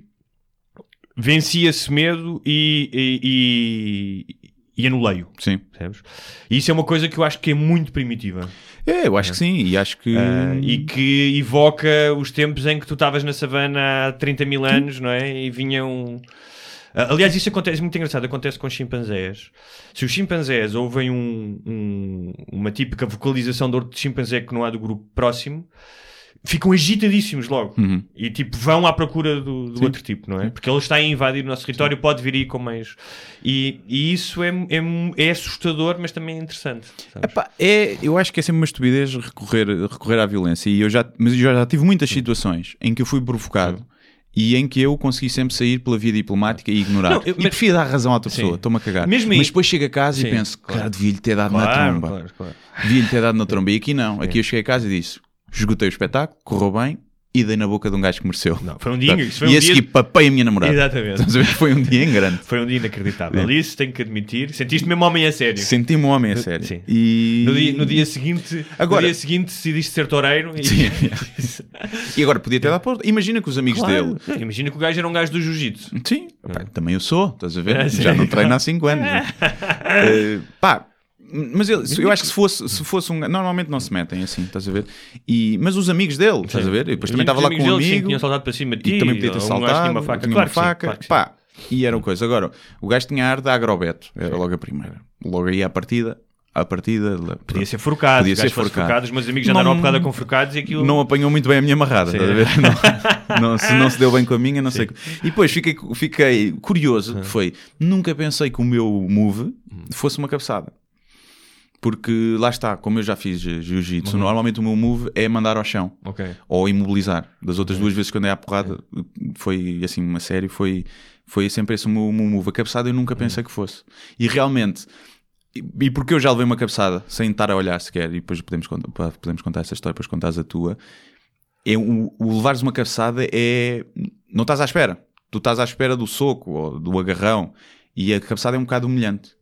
venci esse medo e, e, e, anulei-o.
Sim.
percebes? E isso é uma coisa que eu acho que é muito primitiva.
É, eu acho que sim, e acho que.
Ah, e que evoca os tempos em que tu estavas na savana há 30 mil anos, não é? E vinham. Ah, aliás, isso acontece, é muito engraçado, acontece com chimpanzés. Se os chimpanzés ouvem um- um- uma típica vocalização de outro chimpanzé que não há do grupo próximo, ficam agitadíssimos logo.
Uhum.
E tipo, vão à procura do, do outro tipo, não é? Porque ele está a invadir o nosso território, pode vir aí com mais. E, e isso é, é, é assustador, mas também é interessante.
Epá, é, eu acho que é sempre uma estupidez recorrer, recorrer à violência. E eu já, mas eu já, tive muitas situações em que eu fui provocado e em que eu consegui sempre sair pela via diplomática e ignorar.
Não, eu-
e
mas-
prefiro dar razão à outra
Sim.
pessoa, estou-me a cagar.
Mesmo
mas depois chego a casa
Sim,
e penso,
claro.
cara, devia-lhe ter dado na
Claro,
tromba.
claro, claro.
Devia-lhe ter dado na tromba. E aqui não. Aqui eu cheguei a casa e disse: esgotei o espetáculo, correu bem e dei na boca de um gajo que mereceu.
Não, foi um dia- isso foi
e
um
a
dia-
seguir papei a minha namorada.
Exatamente.
Estás a ver? Foi um dia em grande.
Foi um dia inacreditável. Isso tenho que admitir. Sentiste mesmo homem a sério.
Senti-me um homem a sério.
Sim.
E...
No dia, no dia seguinte,
Agora-
no dia seguinte decidiste ser toureiro e...
Sim. (laughs) E agora podia ter dado para... Imagina que os amigos
Claro.
dele
Imagina que o gajo era um gajo do jiu-jitsu.
Sim, pá, também eu sou, estás a ver?
É, sim.
Já não treino há 5 anos. (laughs) Eh, pá, mas ele- eu acho que se fosse, se fosse um. Normalmente não se metem assim, estás a ver? E, mas os amigos dele, estás a ver? Eu depois também estava lá com um
sim,
amigo
tinham saltado para cima de ti.
e também podia ter
um
saltado.
tinha uma faca.
tinha
claro
uma
sim,
faca,
claro sim.
pá. E era uma coisa. Agora, o gajo tinha ar da agrobeto, era logo a primeira. Logo aí à partida, à partida.
Podia ser forcado.
Podia ser forcado.
Os meus amigos já
Não-
andaram a porrada com forcados e aquilo...
não apanhou muito bem a minha amarrada,
Sim.
estás a ver? (laughs) Não, não- se não se deu bem com a minha, não sei. E depois fiquei, fiquei curioso, foi, nunca pensei que o meu move fosse uma cabeçada. Porque lá está, como eu já fiz jiu-jitsu, normalmente o meu move é mandar ao chão
Ok.
ou imobilizar. Das outras duas vezes que andei à porrada, foi assim, uma série, foi, foi sempre esse o meu, meu move. A cabeçada eu nunca pensei que fosse. E realmente, e, e porque eu já levei uma cabeçada sem estar a olhar sequer, e depois podemos, podemos contar essa história, depois contares a tua, é o, o levares uma cabeçada é. Não estás à espera. Tu estás à espera do soco ou do agarrão. E a cabeçada é um bocado humilhante.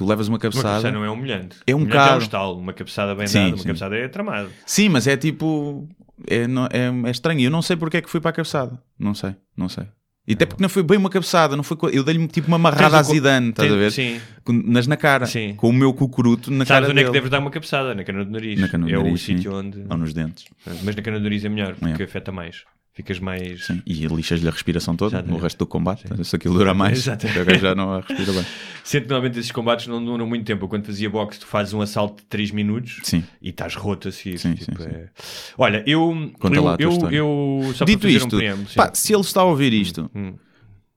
Tu levas uma
Uma
cabeçada.
cabeçada não é humilhante.
É um
Humilhante É
bocado.
um estalo. Uma cabeçada bem
Sim,
dada, uma
sim.
cabeçada é tramado.
Sim, mas é tipo. É, não- é, é estranho. Eu não sei porque é que fui para a cabeçada. Não sei, não sei. E até porque não foi bem uma cabeçada, não foi eu dei-lhe tipo uma amarrada
co-
Zidane, estás a ver?
Sim.
Nas na cara,
Sim.
com o meu cucuruto na
Sabes
cara
onde é que deves dar uma cabeçada? Na cana do nariz.
Na cana do
é o
nariz, sim.
sítio onde...
Ou nos dentes.
Mas na cana do nariz é melhor, porque
É.
afeta mais. Ficas mais...
Sim. E lixas-lhe a respiração toda no resto do combate. Se aquilo dura mais, gajo já não respira bem. (laughs)
Sendo que normalmente esses combates não duram muito tempo. Quando fazia boxe, tu fazes um assalto de 3 minutos
Sim.
e estás roto a seguir.
Sim,
tipo,
sim, sim.
é- Olha, eu.
Conta
eu,
lá
eu, eu- só
Dito isto,
um preâmbulo, sim.
pá, se ele está a ouvir isto,
Hum.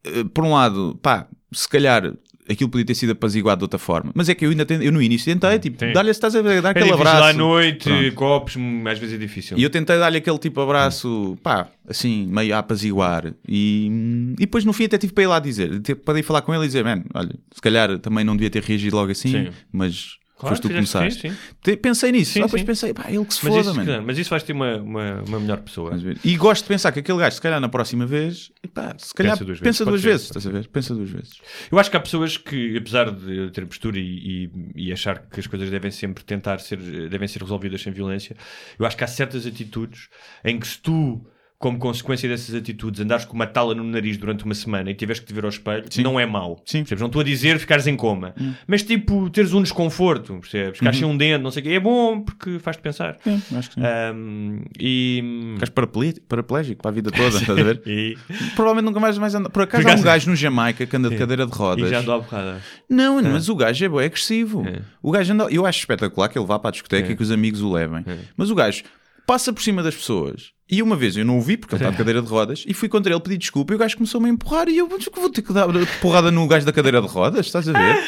eh, por um lado, pá, se calhar aquilo podia ter sido apaziguado de outra forma. Mas é que eu ainda tentei, eu no início tentei, tipo, dar-lhe, estás a dar
É
aquele abraço.
à noite,
Pronto.
copos, hum, às vezes é difícil.
E eu tentei dar-lhe aquele tipo de abraço, pá, assim, meio a apaziguar. E, e depois no fim até tive para ir lá dizer, para ir falar com ele e dizer, mano, olha, se calhar também não devia ter reagido logo assim,
Sim.
mas
Claro,
foste tu começaste.
sim, sim.
Pensei nisso,
Sim,
só depois
sim.
pensei, pá, ele que se
Mas,
foda,
isso,
mano.
mas isso vais ter uma, uma, uma melhor pessoa.
E gosto de pensar que aquele gajo, se calhar na próxima vez, pá, se calhar
Pensa duas vezes,
pensa
pode
duas vezes, estás a ver? Pensa duas vezes.
Eu acho que há pessoas que, apesar de ter postura e, e- e achar que as coisas devem sempre tentar ser, devem ser resolvidas sem violência, eu acho que há certas atitudes em que se tu, como consequência dessas atitudes, andares com uma tala no nariz durante uma semana e tiveres que te ver ao espelho, não é mau.
Sim.
Percebes? Não estou a dizer ficares em coma. Mas tipo, teres um desconforto, percebes? Ficares sem um dente, não sei o quê, é bom porque faz-te pensar.
Sim, acho que sim.
Ahm, e...
Ficas paraplé- paraplégico para a vida toda, estás a ver? (laughs)
E,
Provavelmente nunca mais mais anda. Por acaso há
Ficaste-
um gajo no Jamaica que anda de cadeira de rodas.
e já andou à porrada.
Não, mas o gajo é bem agressivo.
É.
O gajo anda... Eu acho espetacular que ele vá para a discoteca
É.
e que os amigos o levem. Mas o gajo passa por cima das pessoas. E uma vez eu não o vi porque ele está de cadeira de rodas e fui contra ele pedir desculpa e o gajo começou-me a empurrar e eu "Mas que vou ter que dar porrada no gajo da cadeira de rodas, estás a ver?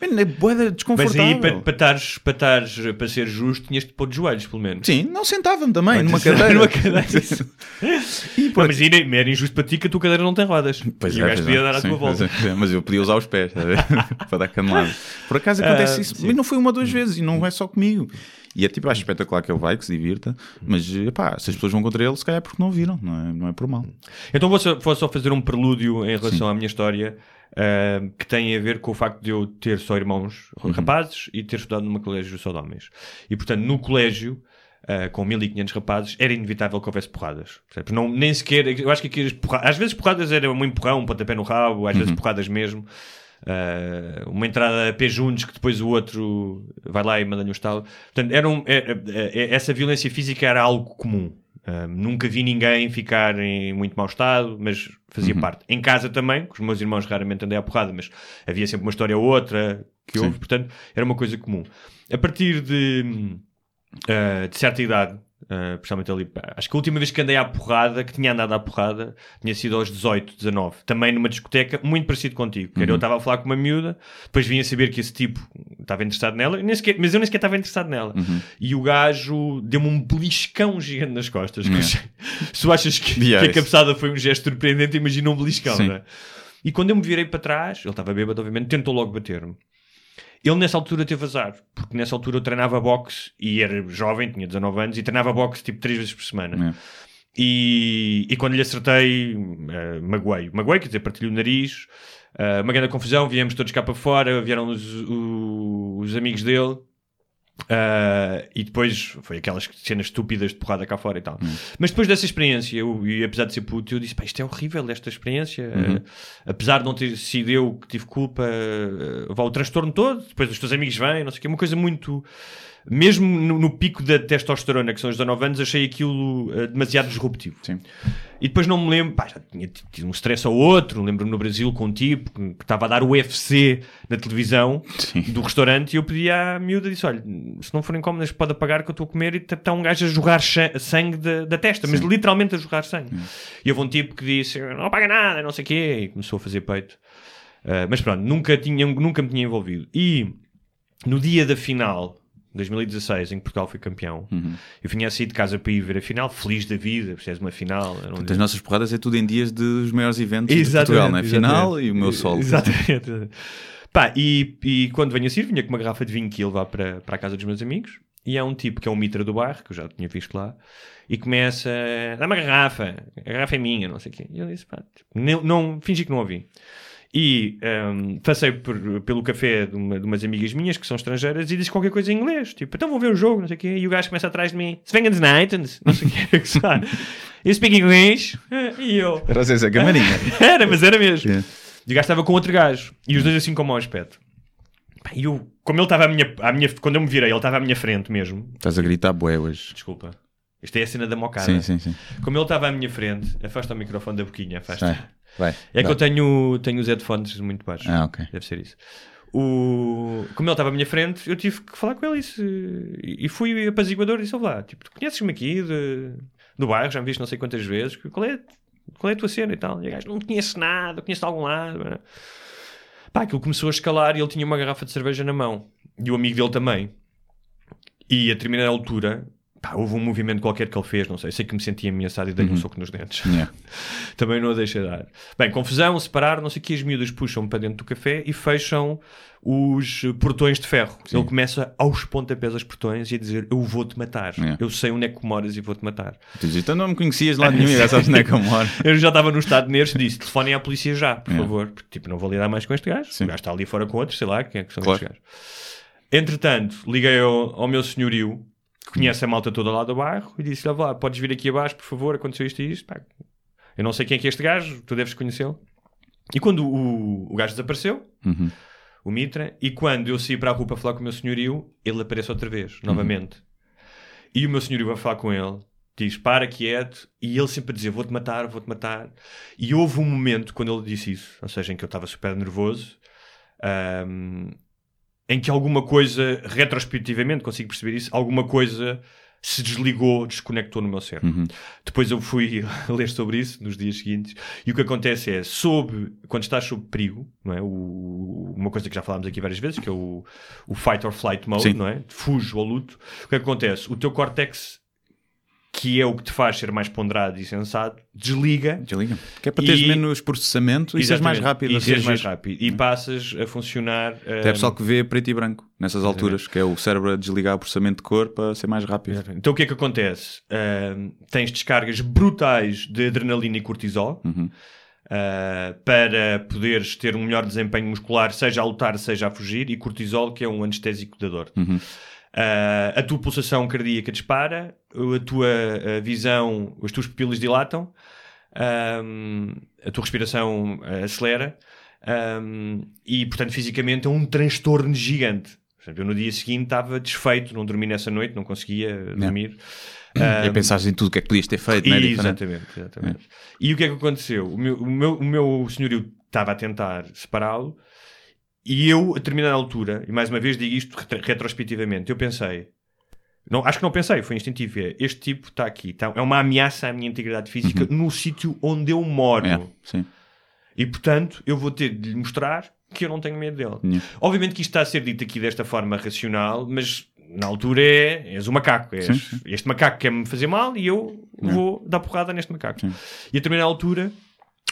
Mano, é boeda
Mas
desconfortável.
aí, para, para, estares, para, estares, para ser justo, tinhas de pôr de joelhos, pelo menos.
Sim, não sentava-me também numa
Mas- (laughs)
cadeira.
numa cadeira.
E,
Pá, mas ainda era injusto para ti que a tua cadeira não tem rodas.
Pois
e
é,
o gajo podia
é.
dar a tua volta.
pois é, Mas eu podia usar os pés, ver? (laughs) para dar canelada. Por acaso acontece
Ah,
isso,
sim.
mas não foi uma ou duas vezes e não é só comigo. E é tipo, acho espetacular que ele vai, que se divirta, mas pá, se as pessoas vão contra ele, se calhar é porque não viram, não é, não é por mal.
Então vou só, vou só fazer um prelúdio em relação à minha história uh, que tem a ver com o facto de eu ter só irmãos rapazes e ter estudado numa colégio só de homens. E portanto, no colégio, uh, com 1500 rapazes, era inevitável que houvesse porradas. Percebes? Não, nem sequer, eu acho que às vezes porradas era um empurrão, um pontapé no rabo, às vezes porradas mesmo. Uh, uma entrada a pé juntos que depois o outro vai lá e manda-lhe um estalo. Portanto, era um- é- é- é- essa violência física era algo comum. Uh, nunca vi ninguém ficar em muito mau estado, mas fazia parte. Em casa também, com os meus irmãos raramente andei à porrada, mas havia sempre uma história ou outra que houve, portanto, era uma coisa comum. A partir de, uh, de certa idade, uh, principalmente ali, acho que a última vez que andei à porrada, que tinha andado à porrada, tinha sido aos 18, 19, também numa discoteca, muito parecido contigo. Que era eu estava a falar com uma miúda, depois vinha saber que esse tipo estava interessado nela, nem sequer- mas eu nem sequer estava interessado nela. E o gajo deu-me um beliscão gigante nas costas. achei- Se tu achas que,
Yeah,
que a cabeçada foi um gesto surpreendente, imagina um beliscão, é? E quando eu me virei para trás, ele estava bêbado, obviamente, tentou logo bater-me. Ele nessa altura teve azar, porque nessa altura eu treinava boxe e era jovem, tinha 19 anos, e treinava boxe tipo 3 vezes por semana.
É.
E, e quando lhe acertei, uh, magoei. Magoei, quer dizer, partilhei o nariz, uh, uma grande confusão, viemos todos cá para fora, vieram os, o- os amigos dele. Uh, e depois foi aquelas cenas estúpidas de porrada cá fora e tal. Mas depois dessa experiência, eu, e apesar de ser puto, eu disse: pá, isto é horrível, esta experiência. Uh, apesar de não ter sido eu que tive culpa, uh, vá o transtorno todo. Depois os teus amigos vêm, não sei o que, é uma coisa muito. Mesmo no, no pico da testosterona, que são os 19 anos, achei aquilo uh, demasiado disruptivo.
Sim.
E depois não me lembro, pá, já tinha tido um stress ou outro. Lembro-me no Brasil com um tipo que estava a dar o UFC na televisão do restaurante e eu pedi à miúda disse: Olha, se não forem incómodas, pode apagar que eu estou a comer e está um gajo a cha- sangue da, da testa, mas literalmente a jorrar sangue. E houve um tipo que disse: Não apaga nada, não sei o quê, e começou a fazer peito. Ah, mas pronto, nunca, tinha, nunca me tinha envolvido. E no dia da final. 2016, em que Portugal foi campeão, eu vinha a sair de casa para ir ver a final, feliz da vida, percebes uma final. um
Portanto, as nossas porradas é tudo em dias dos maiores eventos de
Exatamente,
Portugal, não é? Final e o meu sol. (laughs)
Exatamente. Pá, e, e quando venho a sair, vinha com uma garrafa de vinho que ia levar para, para a casa dos meus amigos. E há um tipo que é um mitra do bairro, que eu já tinha visto lá, e começa dá uma garrafa, a garrafa é minha, não sei o quê. E eu disse, pá, tipo, não, não, fingi que não ouvi. E hum, passei por- pelo café de, uma- de umas amigas minhas que são estrangeiras e disse qualquer coisa em inglês, tipo, então vão ver o jogo, não sei o quê. E o gajo começa atrás de mim, Svengens Nightens, não sei o quê, (laughs) que sabe. You speak English? (laughs) E eu,
Era assim, essa camarinha. (laughs)
era, mas era mesmo.
Yeah.
E o gajo estava com outro gajo. E os dois assim com mau aspecto. E eu, como ele estava à minha, à minha... Quando eu me virei, ele estava à minha frente mesmo.
Estás a gritar bué hoje.
Desculpa. Isto é a cena da mocada.
Sim, sim, sim.
Como ele estava à minha frente... Afasta o microfone da boquinha, afasta.
Vai. Vai.
É que eu tenho, tenho os headphones muito baixos.
Ah, ok.
Deve ser isso. O... Como ele estava à minha frente, eu tive que falar com ele e, se- e fui apaziguador e disse: "Ouve lá, tipo, tu conheces-me aqui de... do bairro, já me viste não sei quantas vezes, qual é, qual é a tua cena e tal? E o gajo, não conheço nada, conheço de algum lado. Pá, aquilo começou a escalar e ele tinha uma garrafa de cerveja na mão e o amigo dele também. E a determinada altura, pá, houve um movimento qualquer que ele fez, não sei, sei que me sentia ameaçado e dei-lhe um soco nos dentes.
Yeah. (laughs)
Também não a deixa dar. Bem, confusão, separar, não sei o que, as miúdas puxam para dentro do café e fecham os portões de ferro. Ele começa aos pontapés aos portões e a dizer: Eu vou-te matar.
Yeah.
Eu sei onde é que moras e vou-te matar.
Tu dizes, então não me conhecias de lado nenhum e já sabes onde é que eu moro. (laughs)
Eu já estava no estado de nervos e disse: Telefonem à polícia já, por
Yeah.
favor. Porque, tipo, não vou lidar mais com este gajo.
Sim.
O gajo está ali fora com outros, sei lá, quem é que são
Claro.
estes gajos. Entretanto, liguei ao, ao meu senhorio, conhece a malta toda lá do bairro, e disse-lhe: "Vá lá, podes vir aqui abaixo, por favor, aconteceu isto e isto. Pá, eu não sei quem é que é este gajo, tu deves conhecê-lo. E quando o, o gajo desapareceu,
Uhum.
o Mitra, e quando eu saí para a rua para falar com o meu senhorio, ele aparece outra vez, novamente. E o meu senhorio vai falar com ele, diz para quieto, e ele sempre a dizer vou-te matar, vou-te matar. E houve um momento quando ele disse isso, ou seja, em que eu estava super nervoso, ahm, em que alguma coisa, retrospectivamente, consigo perceber isso, alguma coisa se desligou, desconectou no meu cérebro. Depois eu fui (laughs) ler sobre isso nos dias seguintes e o que acontece é, sob, quando estás sob perigo, não é? O- uma coisa que já falámos aqui várias vezes, que é o, o fight or flight mode,
Sim.
não é? Fujo ou luto. O que acontece? O teu córtex que é o que te faz ser mais ponderado e sensato, desliga.
Desliga. Que é para teres
E-
menos processamento e seres mais
Exatamente.
rápido.
E seres mais
reagir.
rápido. E passas a funcionar.
Até
hum,
pessoal que vê preto e branco nessas alturas, que é o cérebro a desligar o processamento de cor para ser mais rápido.
Exatamente. Então o que é que acontece? Ahm, tens descargas brutais de adrenalina e cortisol
Uhum.
ah, para poderes ter um melhor desempenho muscular, seja a lutar, seja a fugir, e cortisol, que é um anestésico da dor.
Uhum.
Ah, a tua pulsação cardíaca dispara, a tua ah, visão, as tuas pupilas dilatam, a tua respiração ah, acelera, e portanto fisicamente é um transtorno gigante. Eu no dia seguinte estava desfeito, não dormi nessa noite, não conseguia dormir.
E a
Ahm,
pensares em tudo o que é que podias ter feito, não é?
Exatamente, exatamente. E o que é que aconteceu? O meu, o meu, o meu senhorio estava a tentar separá-lo e eu, a determinada altura, e mais uma vez digo isto retro- retrospectivamente, eu pensei, não, acho que não pensei, foi instintivo, é, este tipo está aqui, tá- é uma ameaça à minha integridade física no sítio onde eu moro.
É, sim.
E portanto, eu vou ter de lhe mostrar que eu não tenho medo dele.
Yeah.
Obviamente que isto está a ser dito aqui desta forma racional, mas na altura é, és o macaco. És,
Sim, sim.
Este macaco quer-me fazer mal e eu vou dar porrada neste macaco. E a determinada altura,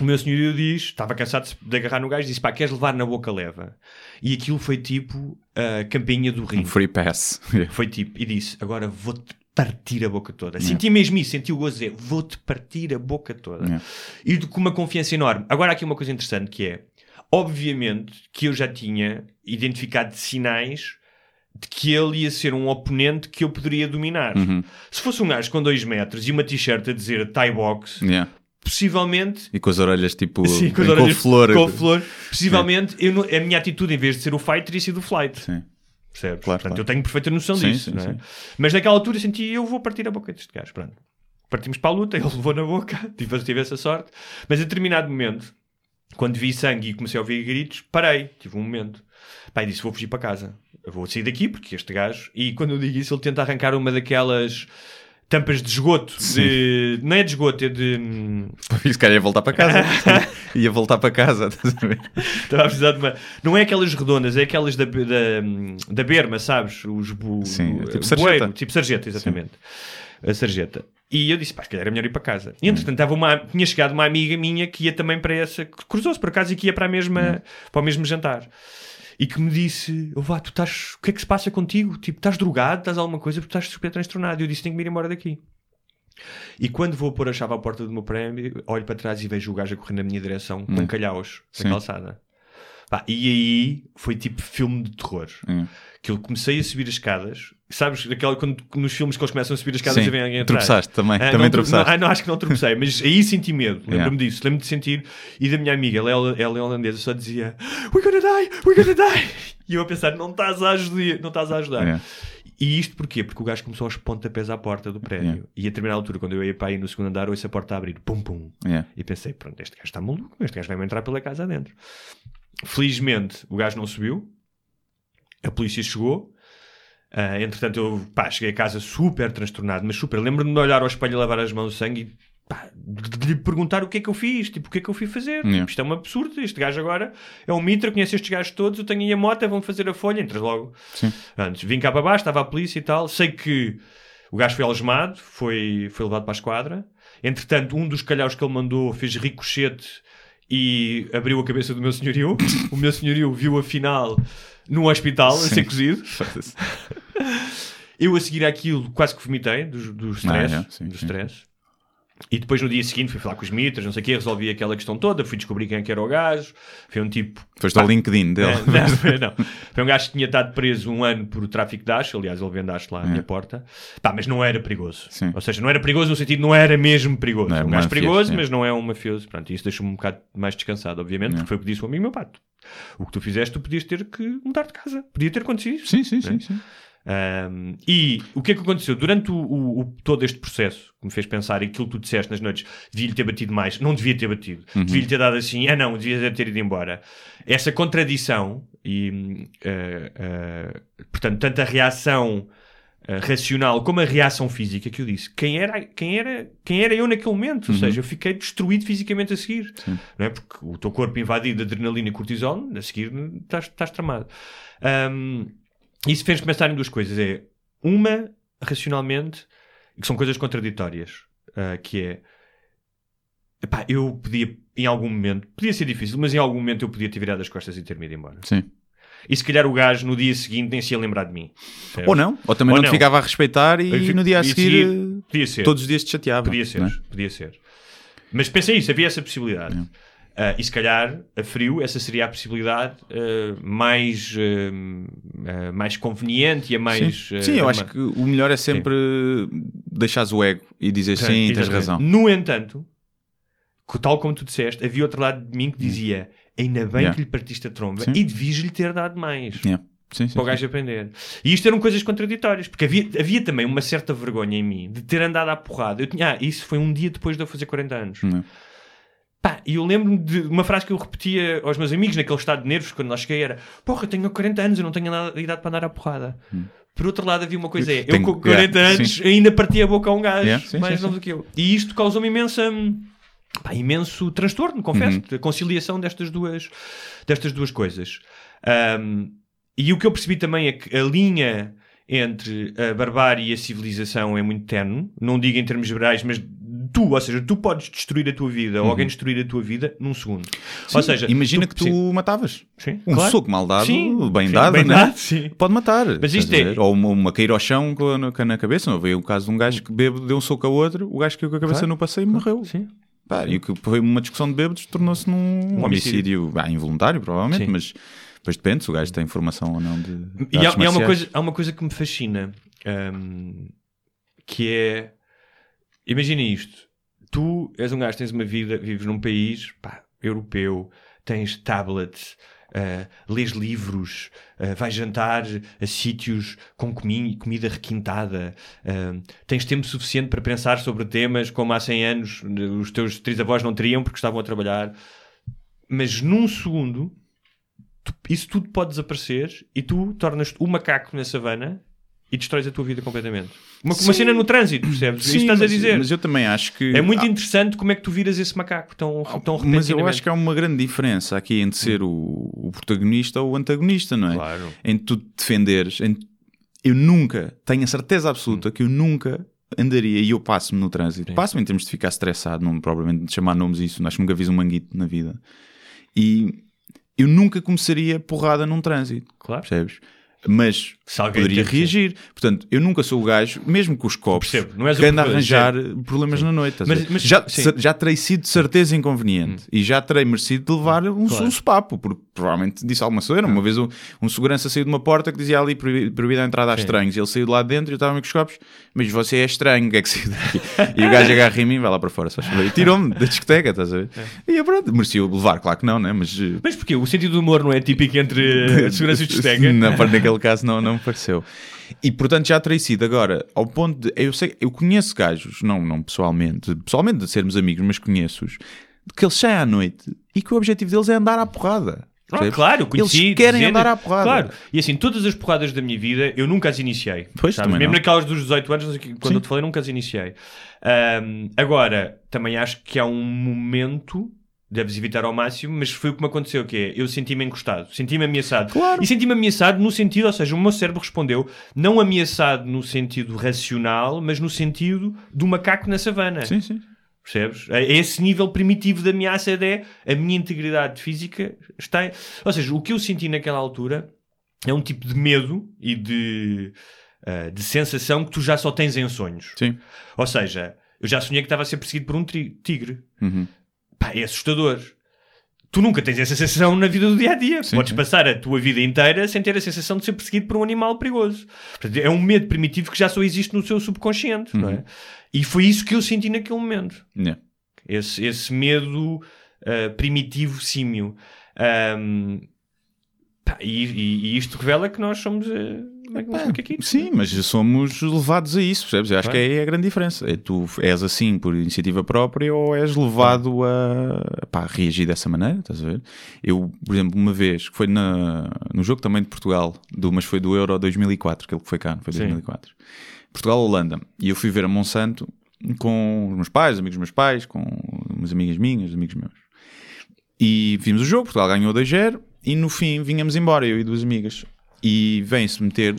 o meu senhorio diz, estava cansado de agarrar no gajo, disse: pá, queres levar na boca leva? E aquilo foi tipo a campainha do
Um
ringue.
free pass. (laughs)
Foi tipo, e disse: agora vou-te partir a boca toda. Senti mesmo isso, senti o gozo de dizer: vou-te partir a boca toda.
Yeah.
E com uma confiança enorme. Agora, há aqui uma coisa interessante que é: obviamente que eu já tinha identificado sinais de que ele ia ser um oponente que eu poderia dominar.
Uhum.
Se fosse um gajo com 2 metros e uma t-shirt a dizer Thai Box,
Yeah.
Possivelmente.
E com as orelhas tipo (laughs)
Sim, com as
com
orelhas-
flor.
com flor, possivelmente eu a minha atitude, em vez de ser o fight, teria sido o flight.
Sim.
Percebes?
Claro,
Portanto,
claro.
eu tenho perfeita noção
Sim,
disso.
sim,
é? Mas naquela altura senti eu vou partir a boca deste gajo. Pronto. Partimos para a luta, (laughs) ele levou na boca, (laughs) tive, tive essa sorte. Mas a determinado momento, quando vi sangue e comecei a ouvir gritos, parei. Tive um momento. Pai disse: Vou fugir para casa. Eu vou sair daqui porque este gajo. E quando eu digo isso, ele tenta arrancar uma daquelas tampas de esgoto. De... Não é de esgoto, é de. hum, (laughs)
Isso cara ia voltar para casa. (laughs) ia voltar para casa. (laughs) estás a ver?
Estava a precisar de uma. Não é aquelas redondas, é aquelas da, da, da berma, sabes? Os bu...
Sim, tipo sarjeta.
bueiro, tipo sarjeta, exatamente. A sarjeta. E eu disse, pá, se calhar era melhor ir para casa. E entretanto, estava uma, tinha chegado uma amiga minha que ia também para essa. Cruzou-se por acaso e que ia para, a mesma, para o mesmo jantar. E que me disse: oh, vá, tu estás. O que é que se passa contigo? Tipo, estás drogado? Estás alguma coisa? Porque estás super transtornado. E eu disse: tenho que me ir embora daqui. E quando vou pôr a chave à porta do meu prémio, olho para trás e vejo o gajo a correr na minha direção com
Hum.
calhaus na calçada. Pá, e aí foi tipo filme de terror.
Hum.
Que eu comecei a subir as escadas. Sabes, aquela, quando, nos filmes que eles começam a subir as escadas
Sim.
e vem alguém atrás.
Tropeçaste também,
Ah,
também
não,
tropeçaste.
Não, ah, não, acho que não tropecei, mas aí senti medo. Lembro-me
Yeah.
disso. Lembro-me de sentir. E da minha amiga, ela, ela é holandesa, só dizia We're gonna die, we're gonna die. (laughs) E eu a pensar, não estás a ajudar. Não estás a ajudar.
Yeah.
E isto porquê? Porque o gajo começou aos pontapés à porta do prédio.
Yeah.
E a determinada altura, quando eu ia para aí no segundo andar, ouço a porta a abrir. Pum, pum.
Yeah.
E pensei, pronto, este gajo está maluco. Este gajo vai-me entrar pela casa adentro. Felizmente, o gajo não subiu. A polícia chegou. Ah, entretanto, eu pá, cheguei a casa super transtornado, mas super. Lembro-me de olhar ao espelho e lavar as mãos de sangue e pá, de lhe perguntar o que é que eu fiz, tipo, o que é que eu fui fazer.
Yeah.
Tipo, isto é um absurdo. Este gajo agora é um mitra, conhece estes gajos todos. Eu tenho aí a moto, vão fazer a folha. Entras logo.
Sim.
Antes, vim cá para baixo, estava a polícia e tal. Sei que o gajo foi algemado, foi, foi levado para a esquadra. Entretanto, um dos calhaus que ele mandou fez ricochete e abriu a cabeça do meu senhorio. (laughs) o meu senhorio viu a final no hospital a ser
Sim.
cozido. Eu a seguir àquilo quase que vomitei do, do stress.
Ah, é, sim,
do
sim.
stress. E depois no dia seguinte fui falar com os mitras, não sei o quê, resolvi aquela questão toda, fui descobrir quem é que era o gajo. Foi um tipo
Foste ao LinkedIn dele.
é, (laughs) não, foi- não. Foi um gajo que tinha estado preso um ano por tráfico de hash, aliás, ele vende hash lá à minha porta. Pá, mas não era perigoso.
É. Sim.
Ou seja, não era perigoso no sentido, não era mesmo perigoso.
Não
É
era
um
um
gajo perigoso, mas não é um mafioso. Pronto, isso deixa-me um bocado mais descansado, obviamente, porque foi o que disse o amigo meu pá. tu- O que tu fizeste, tu podias ter que mudar de casa. Podia ter acontecido.
Sim, sim,
Né?
sim. sim.
Um, e o que é que aconteceu? Durante o, o- o- todo este processo que me fez pensar em aquilo que tu disseste nas noites, devia-lhe ter batido mais, não devia ter batido, devia-lhe ter dado assim, ah não, devia ter ido embora. Essa contradição e, eh, eh, portanto, tanto a reação eh, racional como a reação física que eu disse, quem era, quem era, quem era eu naquele momento? Ou seja, eu fiquei destruído fisicamente a seguir, não é? Porque o teu corpo invadido de adrenalina e cortisol, a seguir estás, estás tramado. Um, isso fez-me pensar em duas coisas. É, uma, racionalmente, que são coisas contraditórias, uh, que é epá, eu podia, em algum momento, podia ser difícil, mas em algum momento eu podia ter virado as costas e ter-me ido embora.
Sim.
E se calhar o gajo no dia seguinte nem se ia lembrar de mim.
Ou não, ou também
Ou
não,
não.
ficava a respeitar e,
fico-
no dia a seguir
seguir- podia ser.
todos os dias te chateava.
Podia ser,
é?
podia ser. Mas pensei isso, havia essa possibilidade. Ah, e se calhar, a frio, essa seria a possibilidade ah, mais, ah, mais conveniente e a mais.
Sim, Sim, eu
a
acho que o melhor é sempre deixares o ego e dizer sim, tens
Exatamente.
razão.
No entanto, tal como tu disseste, havia outro lado de mim que dizia ainda bem
Yeah.
que lhe partiste a tromba
Sim.
e devias-lhe ter dado mais.
Yeah. Sim, sim,
Para o
sim.
gajo aprender. E isto eram coisas contraditórias, porque havia, havia também uma certa vergonha em mim de ter andado à porrada. Eu tinha, ah, isso foi um dia depois de eu fazer 40 anos.
Não.
Pá, e eu lembro-me de uma frase que eu repetia aos meus amigos naquele estado de nervos quando lá cheguei: era porra, eu tenho 40 anos, eu não tenho nada, idade para andar à porrada. Por outro lado, havia uma coisa: é, eu
Tenho-
com 40
yeah,
anos
sim.
ainda partia a boca a um gajo
Yeah, sim,
mais
sim,
novo do que eu. E isto causou-me imensa. pá, imenso transtorno, confesso,
Uhum.
a conciliação destas duas, destas duas coisas. Ahm, e o que eu percebi também é que a linha entre a barbárie e a civilização é muito tenue, não digo em termos gerais, mas tu, ou seja, tu podes destruir a tua vida ou alguém destruir a tua vida num segundo. ou seja,
Imagina que tu
sim,
matavas.
sim,
Um
claro.
soco mal dado,
Sim,
bem
sim,
dado,
bem
né?
dado, sim.
pode matar.
Mas isto é-?
Ou uma, uma cair ao chão com, na- na cabeça. Não veio o caso de um gajo que bebo deu um soco a outro, o gajo caiu com a cabeça
Claro.
no passeio e morreu.
Sim.
Pá, e o que foi uma discussão de bêbados tornou-se num
Um homicídio.
homicídio, ah, involuntário, provavelmente,
Sim.
mas depois depende se o gajo tem formação ou não de. de
E há, e há uma coisa, há uma coisa que me fascina, hum, que é... Imagina isto. Tu és um gajo, tens uma vida, vives num país pá, europeu, tens tablets, ah, lês livros, ah, vais jantar a sítios com comi- comida requintada, ah, tens tempo suficiente para pensar sobre temas como há 100 anos os teus trisavós não teriam porque estavam a trabalhar. Mas num segundo, tu- isso tudo pode desaparecer e tu tornas-te o macaco na savana e destróis a tua vida completamente. Uma, uma cena no trânsito, percebes?
Sim,
isso estás
mas,
a dizer.
Mas eu também acho que.
É muito
há-
interessante como é que tu viras esse macaco tão, tão repentinamente.
Mas eu acho que há uma grande diferença aqui entre ser o, o protagonista ou o antagonista, não é?
Claro.
Em tu defenderes. Eu nunca, tenho a certeza absoluta que eu nunca andaria e eu passo-me no trânsito. Passo-me em termos de ficar estressado, não propriamente de chamar nomes isso, acho que nunca fiz um manguito na vida. E eu nunca começaria porrada num trânsito.
Claro.
Percebes? Mas
Se alguém
poderia reagir. Portanto, eu nunca sou o gajo, mesmo com os copos,
Percebo, não és
que anda a arranjar problemas na noite.
Mas- mas-
já,
sim.
já terei sido de certeza inconveniente e já terei merecido de levar um,
Claro.
um sopapo, porque provavelmente disse alguma coisa. Uma vez um, um segurança saiu de uma porta que dizia ali proibi- proibida a entrada a estranhos. Ele saiu de lá de dentro e eu estava com os copos, mas você é estranho, o que é que saiu daqui? e o gajo agarra em mim e vai lá para fora, só faz favor. e tirou-me da discoteca, estás a ver?
É.
E eu pronto, merecia levar, claro que não, né? mas. eh,
Mas porquê? O sentido do humor não é típico entre (laughs) segurança e destega?
Na, naquele caso não, não me pareceu. E portanto já terei sido agora ao ponto de. Eu, sei, eu conheço gajos, não, não pessoalmente, pessoalmente de sermos amigos, mas conheço-os, que eles saem à noite e que o objetivo deles é andar à porrada.
Ah, claro, conheci
Eles querem
dezenas-
andar à porrada.
Claro. E assim, todas as porradas da minha vida eu nunca as iniciei.
Pois,
sabes?
também
Mesmo
não.
naquelas dos 18 anos, que, quando
Sim.
eu te falei, nunca as iniciei. Ahm, agora, também acho que há um momento. Deves evitar ao máximo, mas foi o que me aconteceu, que é, eu senti-me encostado, senti-me ameaçado.
Claro.
E senti-me ameaçado no sentido, ou seja, o meu cérebro respondeu, não ameaçado no sentido racional, mas no sentido do macaco na savana.
Sim, sim.
Percebes? A esse nível primitivo de ameaça é a minha integridade física está. Ou seja, o que eu senti naquela altura é um tipo de medo e de, ah, de sensação que tu já só tens em sonhos.
Sim.
Ou seja, eu já sonhei que estava a ser perseguido por um tigre.
Uhum.
Pá, é assustador. Tu nunca tens essa sensação na vida do dia a dia.
Sim,
Podes
sim.
passar a tua vida inteira sem ter a sensação de ser perseguido por um animal perigoso. Portanto, é um medo primitivo que já só existe no seu subconsciente, não
Uhum.
é? E foi isso que eu senti naquele momento
Yeah.
esse, esse medo ah, primitivo símio. Ahm, pá, e, e- e isto revela que nós somos uh, macaquitos.
Sim, mas somos levados a isso, percebes? Eu acho que é a grande diferença. É tu és assim por iniciativa própria ou és levado a pá, reagir dessa maneira, estás a ver? Eu, por exemplo, uma vez, que foi na, no jogo também de Portugal, do, mas foi do Euro 2004, aquele que foi cá, não foi
Sim.
2004. Portugal-Holanda. E eu fui ver a Monsanto com os meus pais, amigos dos meus pais, com umas amigas minhas, amigos meus. E vimos o jogo, Portugal ganhou 2-0 e no fim vinhamos embora, eu e duas amigas. E vem-se meter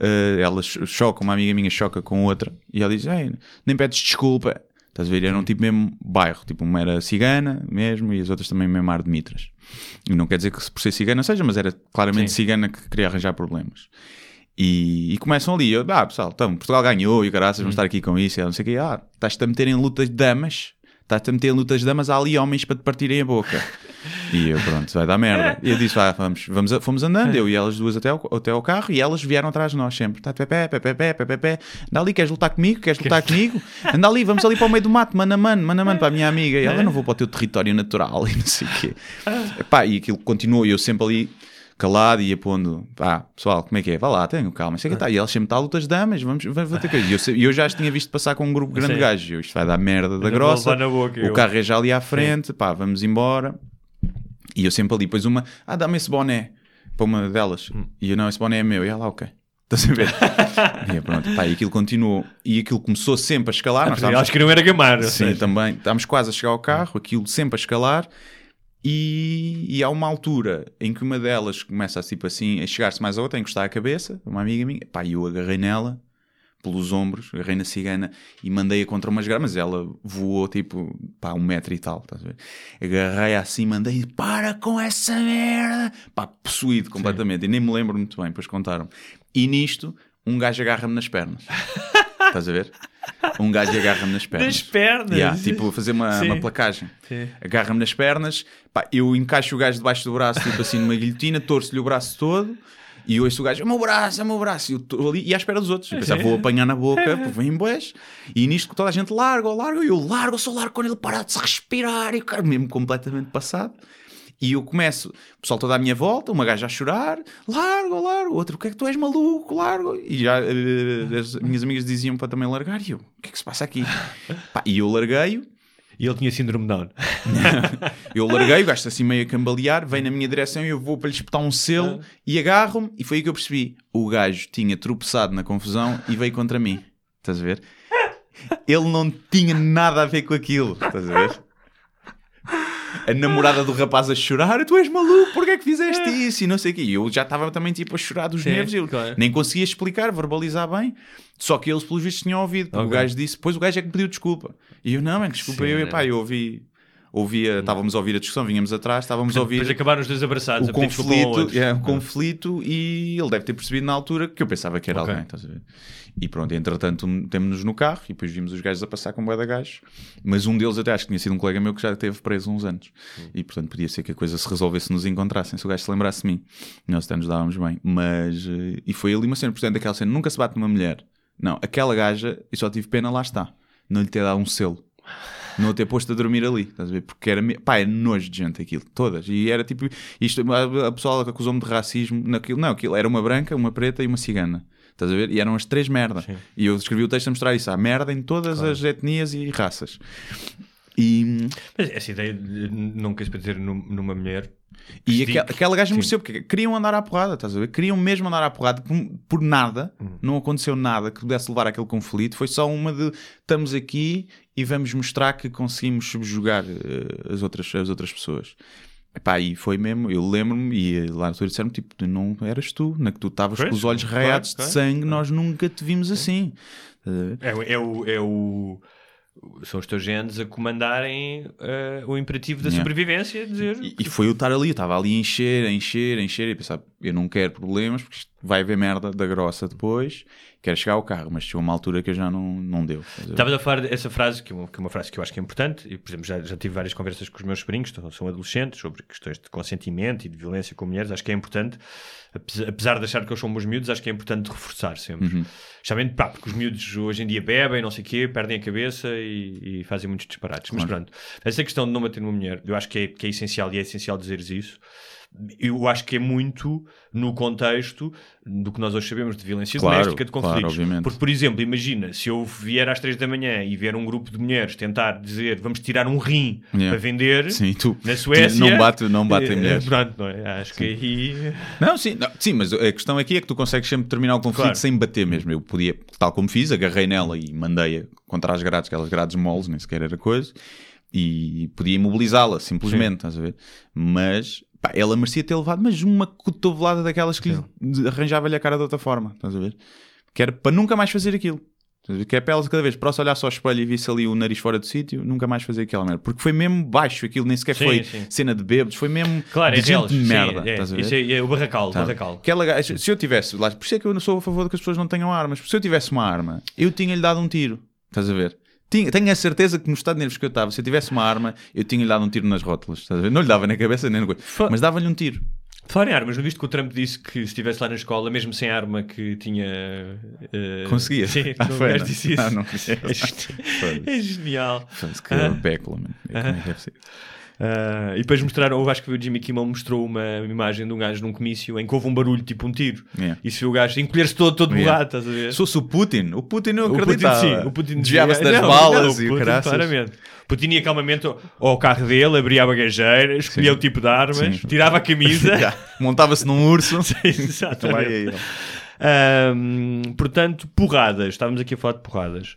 eh, ela ch- choca, uma amiga minha choca com outra, e ela diz: Ei, nem pedes desculpa. Estás a ver? Era um tipo mesmo bairro, tipo, uma era cigana mesmo e as outras também mesmo ar de mitras. E não quer dizer que por ser cigana seja, mas era claramente cigana que queria arranjar problemas. E, e começam ali, eu, ah pessoal, então, Portugal ganhou e graças, vamos estar aqui com isso, e ela não sei o quê, ah, estás-te a meter em lutas de damas, estás-te a meter em lutas de damas, há ali homens para te partirem a boca. (laughs) E eu, pronto, vai dar merda. E eu disse, ah, vamos, vamos, fomos andando, eu e elas duas até ao, até ao carro, e elas vieram atrás de nós sempre. Tá, pé, pé, pé, pé, pé, pé, pé. Anda ali, queres lutar comigo? Queres lutar comigo? Anda ali, vamos ali para o meio do mato, mana mano, mana mano, para a minha amiga. E ela, não vou para o teu território natural, (laughs) e não sei o quê. Epá, e aquilo continuou, e eu sempre ali calado e apondo pondo, pá, pessoal, como é que é? Vá lá, tenho calma, sei que. Tá. E elas sempre está a lutas de damas, vamos, vamos ter coisa. É e eu, eu, já as tinha visto passar com um grupo grande de gajos. Eu, isto vai dar merda da grossa.
Boca,
o
eu.
carro é já ali à frente, Sim. pá, vamos embora. E eu sempre ali, depois uma, ah, dá-me esse boné para uma delas.
Hum.
E eu, não, esse boné é meu. E ela, ok. (laughs) Estás a ver? e pronto, pá, e aquilo continuou. E aquilo começou sempre a escalar. Nós
Elas queriam era gamar.
Sim,
seja,
também. Estávamos quase a chegar ao carro, aquilo sempre a escalar. E, e há uma altura em que uma delas começa tipo assim a chegar-se mais a outra, a encostar a cabeça, uma amiga minha, pá, e eu agarrei nela pelos ombros, agarrei na cigana e mandei-a contra umas gramas. Ela voou tipo, pá, um metro e tal, estás a ver? Agarrei assim, mandei, para com essa merda, pá, possuído completamente. E nem me lembro muito bem, depois contaram. E nisto, um gajo agarra-me nas pernas, (laughs) estás a ver? Um gajo agarra-me nas pernas.
Das pernas.
Yeah, tipo, a fazer uma,
Sim.
uma placagem.
Sim.
Agarra-me nas pernas, pá, eu encaixo o gajo debaixo do braço, tipo assim, numa guilhotina, torço-lhe o braço todo. E ouço o gajo, é o meu braço, é o meu braço. E eu estou ali e à espera dos outros. Eu pensava, vou apanhar na boca, pô, vem boés. E nisto que toda a gente larga, larga. Eu largo, sou largo quando ele para de se respirar. E o cara mesmo completamente passado. E eu começo, o pessoal todo à minha volta, uma gaja a chorar, largo, largo, outro, o que é que tu és maluco, largo. E já eh, as minhas amigas diziam para também largar, e eu, o que é que se passa aqui? Pá, e eu larguei-o,
E ele tinha síndrome Down. (laughs)
eu larguei, o gajo assim meio a cambalear, vem na minha direção e eu vou para lhe espetar um selo e agarro-me. E foi aí que eu percebi: o gajo tinha tropeçado na confusão e veio contra mim. Estás a ver? Ele não tinha nada a ver com aquilo. Estás a ver? A namorada do rapaz a chorar, tu és maluco, porque é que fizeste isso? E não sei o quê. E eu já estava também tipo a chorar dos
Sim,
nervos. e Eu
claro.
nem conseguia explicar, verbalizar bem. Só que eles, pelos vistos, tinham ouvido. Porque
Ok.
O gajo disse, depois o gajo é que pediu desculpa. E eu, não, man, desculpa,
Sim,
eu,
né?
pá, eu ouvi. Ouvia, estávamos a ouvir a discussão, vínhamos atrás, estávamos a ouvir
Depois acabaram os dois abraçados
o
a pedir desculpa um ao
conflito, é, conflito e ele deve ter percebido na altura que eu pensava que era
Ok.
alguém, estás a ver? E pronto, entretanto temos-nos no carro e depois vimos os gajos a passar com bué de gajos, mas um deles até acho que tinha sido um colega meu que já esteve preso uns anos. E portanto podia ser que a coisa se resolvesse se nos encontrassem, se o gajo se lembrasse de mim. Nós até nos dávamos bem, mas eh, e foi ali uma cena, portanto, aquela cena nunca se bate numa mulher. Não, aquela gaja, eu só tive pena, lá está, não lhe ter dado um selo não ter posto a dormir ali, estás a ver? Porque era, pá, é nojo de gente aquilo, todas. E era tipo, isto, a, a pessoa acusou-me de racismo naquilo, não, aquilo era uma branca, uma preta e uma cigana. Estás a ver? E eram as três merda. E eu escrevi o texto a mostrar isso. Há merda em todas as etnias e raças. E,
Mas essa ideia de não queres dizer num- numa mulher.
e aquela, aquela gaja mereceu, porque queriam andar à porrada, estás a ver? Queriam mesmo andar à porrada por, por nada, não aconteceu nada que pudesse levar àquele conflito. Foi só uma de estamos aqui e vamos mostrar que conseguimos subjugar eh, as, outras, as outras pessoas. Epá, e foi mesmo, eu lembro-me, e lá na altura disseram tipo, tu não eras tu, na que tu estavas com os olhos
claro,
raiados
claro.
de sangue, nós nunca te vimos assim.
É, o- é o. É o são os teus genes a comandarem eh, o imperativo da
Yeah.
sobrevivência, dizer
E, e foi eu estar ali, eu estava ali a encher, a encher, a encher, e a pensar, eu não quero problemas, porque isto vai haver merda da grossa depois, quero chegar ao carro, mas chegou uma altura que eu já não, não deu.
Estavas a falar dessa frase, que é, uma, que é uma frase que eu acho que é importante, e por exemplo, já, já tive várias conversas com os meus sobrinhos, que são adolescentes, sobre questões de consentimento e de violência com mulheres, acho que é importante, apes- apesar de achar que eles são bons miúdos, acho que é importante reforçar sempre.
Uhum.
Justamente, pá, porque os miúdos hoje em dia bebem, não sei o quê, perdem a cabeça e, e fazem muitos disparates. Mas pronto, essa questão de não manter uma mulher, eu acho que é, que é essencial e é essencial dizeres isso. Eu acho que é muito no contexto do que nós hoje sabemos de violência
Claro,
doméstica, de
claro,
conflitos.
obviamente.
Porque, por exemplo, imagina se eu vier às 3 da manhã e vier um grupo de mulheres tentar dizer vamos tirar um rim
Yeah.
para vender
Sim, tu
na (laughs) Suécia.
não bate, não bate em
eh,
mulheres.
Pronto, não é? Acho que aí.
Não, sim, não, sim, mas a questão aqui é que tu consegues sempre terminar o conflito
Claro.
sem bater mesmo. Eu podia, tal como fiz, agarrei nela e mandei-a contra as grades, aquelas grades moles, nem sequer era coisa, e podia imobilizá-la simplesmente, estás a ver? Mas Pá, ela merecia ter levado, mas uma cotovelada daquelas que lhe arranjava-lhe a cara de outra forma. Estás a ver? Que era para nunca mais fazer aquilo. Que é para ela cada vez, para se olhar só ao espelho e visse ali o nariz fora do sítio, nunca mais fazer aquela merda. Porque foi mesmo baixo aquilo, nem sequer
Sim,
foi
sim.
cena de bêbados, foi mesmo
Claro,
de
é
gente de
Sim,
merda.
é,
estás a ver?
isso é, é o barracal, o
Sabe?
barracal.
Aquela se eu tivesse, lá, por isso é que eu não sou a favor de que as pessoas não tenham armas. Se eu tivesse uma arma, eu tinha-lhe dado um tiro. Estás a ver? Tinha, tenho a certeza que no estado de nervos que eu estava, se eu tivesse uma arma, eu tinha-lhe dado um tiro nas rótulas. Não lhe dava na cabeça nem na coisa, mas dava-lhe um tiro.
Falar em armas, não viste que o Trump disse que se estivesse lá na escola, mesmo sem arma, que tinha. eh,
Conseguia?
Sim, (laughs)
Ah,
não,
foi, não?
disse isso.
Ah, não. (laughs)
É, geni- é genial.
Que
Ah.
becla, mano. É é que
Ah, e depois mostraram, eu acho que o Jimmy Kimmel mostrou uma imagem de um gajo num comício em que houve um barulho, tipo um tiro.
Yeah.
E se viu o gajo encolher-se todo, todo
Yeah.
estás a ver?
Se fosse o Putin, o Putin não
O Putin,
acreditava.
sim, o Putin
desviava-se das
Não,
balas
não,
e
o Putin, claramente. Putin ia calmamente ao- carro dele, abria a bagageira, escolhia o tipo de armas,
Sim.
tirava a camisa. (laughs)
Montava-se num urso. (laughs)
Exatamente.
Ele.
Ahm, portanto, porradas. Estávamos aqui a falar de porradas.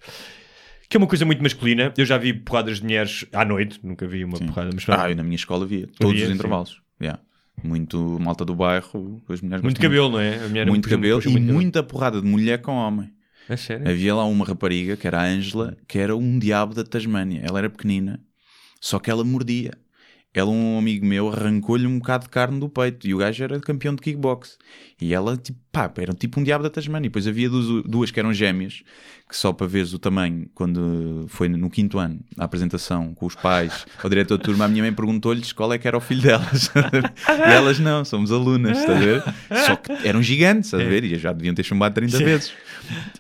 Que é uma coisa muito masculina. Eu já vi porradas de mulheres à noite. Nunca vi uma porrada. Mas
Ah, eu na minha escola via. Todos
Havia,
os
sim.
intervalos. Yeah. Muito malta do bairro, as mulheres
muito cabelo, não é? Mulher
muito cabelo e
muito cabelo.
muita porrada de mulher com homem.
É sério?
Havia lá uma rapariga, que era a Ângela, que era um diabo da Tasmânia. Ela era pequenina, só que ela mordia. Ela, um amigo meu, arrancou-lhe um bocado de carne do peito e o gajo era campeão de kickbox. E ela, tipo, pá, era tipo um diabo da Tasmânia. E depois havia duas, duas que eram gêmeas, que só para veres o tamanho, quando foi no quinto ano, a apresentação com os pais, ao diretor de turma, a minha mãe perguntou-lhes qual é que era o filho delas. (laughs) e elas, não, somos alunas, estás a ver? Só que eram gigantes, estás a ver? E já deviam ter chumbado 30
Sim.
vezes.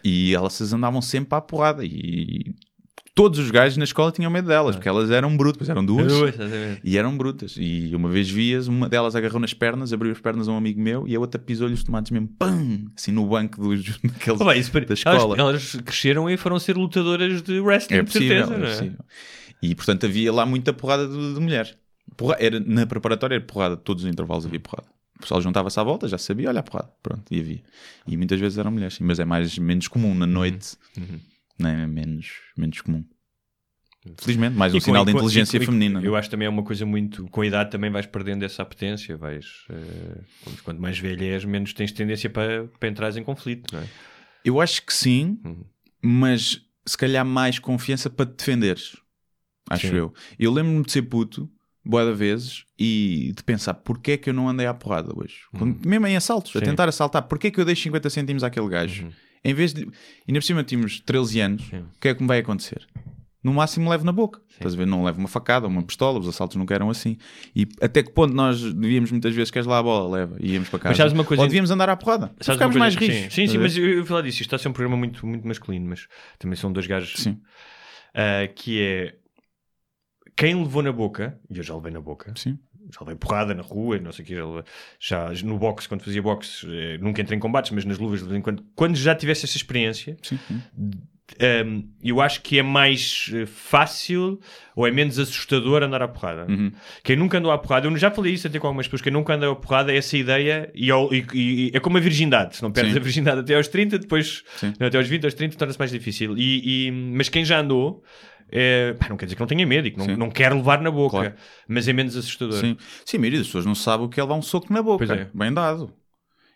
E elas andavam sempre à porrada. E todos os gajos na escola tinham medo delas, porque elas eram brutas, eram duas.
Duas, exatamente.
E eram brutas. E uma vez vias, uma delas agarrou nas pernas, abriu as pernas a um amigo meu e a outra pisou-lhe os tomates mesmo, pam! Assim no banco dos, (laughs) daqueles,
bem, isso-
da
elas,
escola.
elas cresceram e foram ser lutadoras de wrestling,
É
de
possível,
certeza,
é
é?
possível. E portanto havia lá muita porrada de, de mulher. Porra- era, na preparatória era porrada, todos os intervalos havia porrada. O pessoal juntava-se à volta, já sabia, olha a porrada, pronto, e havia. E muitas vezes eram mulheres, mas é mais, menos comum na noite,
Uhum.
Né? menos, menos comum. Felizmente, mais um
E com-
sinal de
com-
inteligência
e
feminina.
Eu acho também é uma coisa muito. Com a idade também vais perdendo essa apetência. Vais, eh, quanto- mais velha és, menos tens tendência para, para entrares em conflito, não é?
Eu acho que sim,
Uhum.
mas se calhar mais confiança para te defenderes. Acho
Sim.
eu. Eu lembro-me de ser puto, boa de vezes, e de pensar porquê é que eu não andei à porrada hoje. Quando- mesmo em assaltos, a
Uhum. Sim. Uhum.
tentar assaltar, porquê é que eu dei 50 cêntimos àquele gajo? Em vez de. E ainda por cima tínhamos 13 anos,
Sim.
o que é que me vai acontecer? No máximo levo na boca. Estás a ver? Não levo uma facada, uma pistola, os assaltos nunca eram assim. E até que ponto nós devíamos muitas vezes, queres lá a bola, leva, e íamos para casa.
sabes uma coisa-
Ou devíamos andar à porrada.
Sabes
Ficámos
uma
mais rijos.
Sim, sim, sim, mas eu, eu falar disso. Isto está a ser um programa muito, muito masculino, mas também são dois gajos.
Sim.
ah, que é quem levou na boca, e eu já levei na boca,
Sim.
Já levei porrada na rua, não sei o que, já, já no boxe, quando fazia boxe, eh, nunca entrei em combates, mas nas luvas de vez em quando, quando já tivesse essa experiência,
Sim, sim.
um, eu acho que é mais eh, fácil ou é menos assustador andar à porrada.
Uhum.
Quem nunca andou à porrada, eu já falei isso até com algumas pessoas, quem nunca andou à porrada é essa ideia e, e- e- é como a virgindade. Se não perdes
Sim.
a virgindade até aos 30, depois não, até aos 20, aos 30 torna-se mais difícil. E- mas quem já andou. É, pá, não quer dizer que não tenha medo e que não,
Sim.
não quer levar na boca,
Claro.
mas é menos assustador.
Sim, sim a maioria das pessoas não sabe o que é levar um soco na boca.
É.
Bem dado.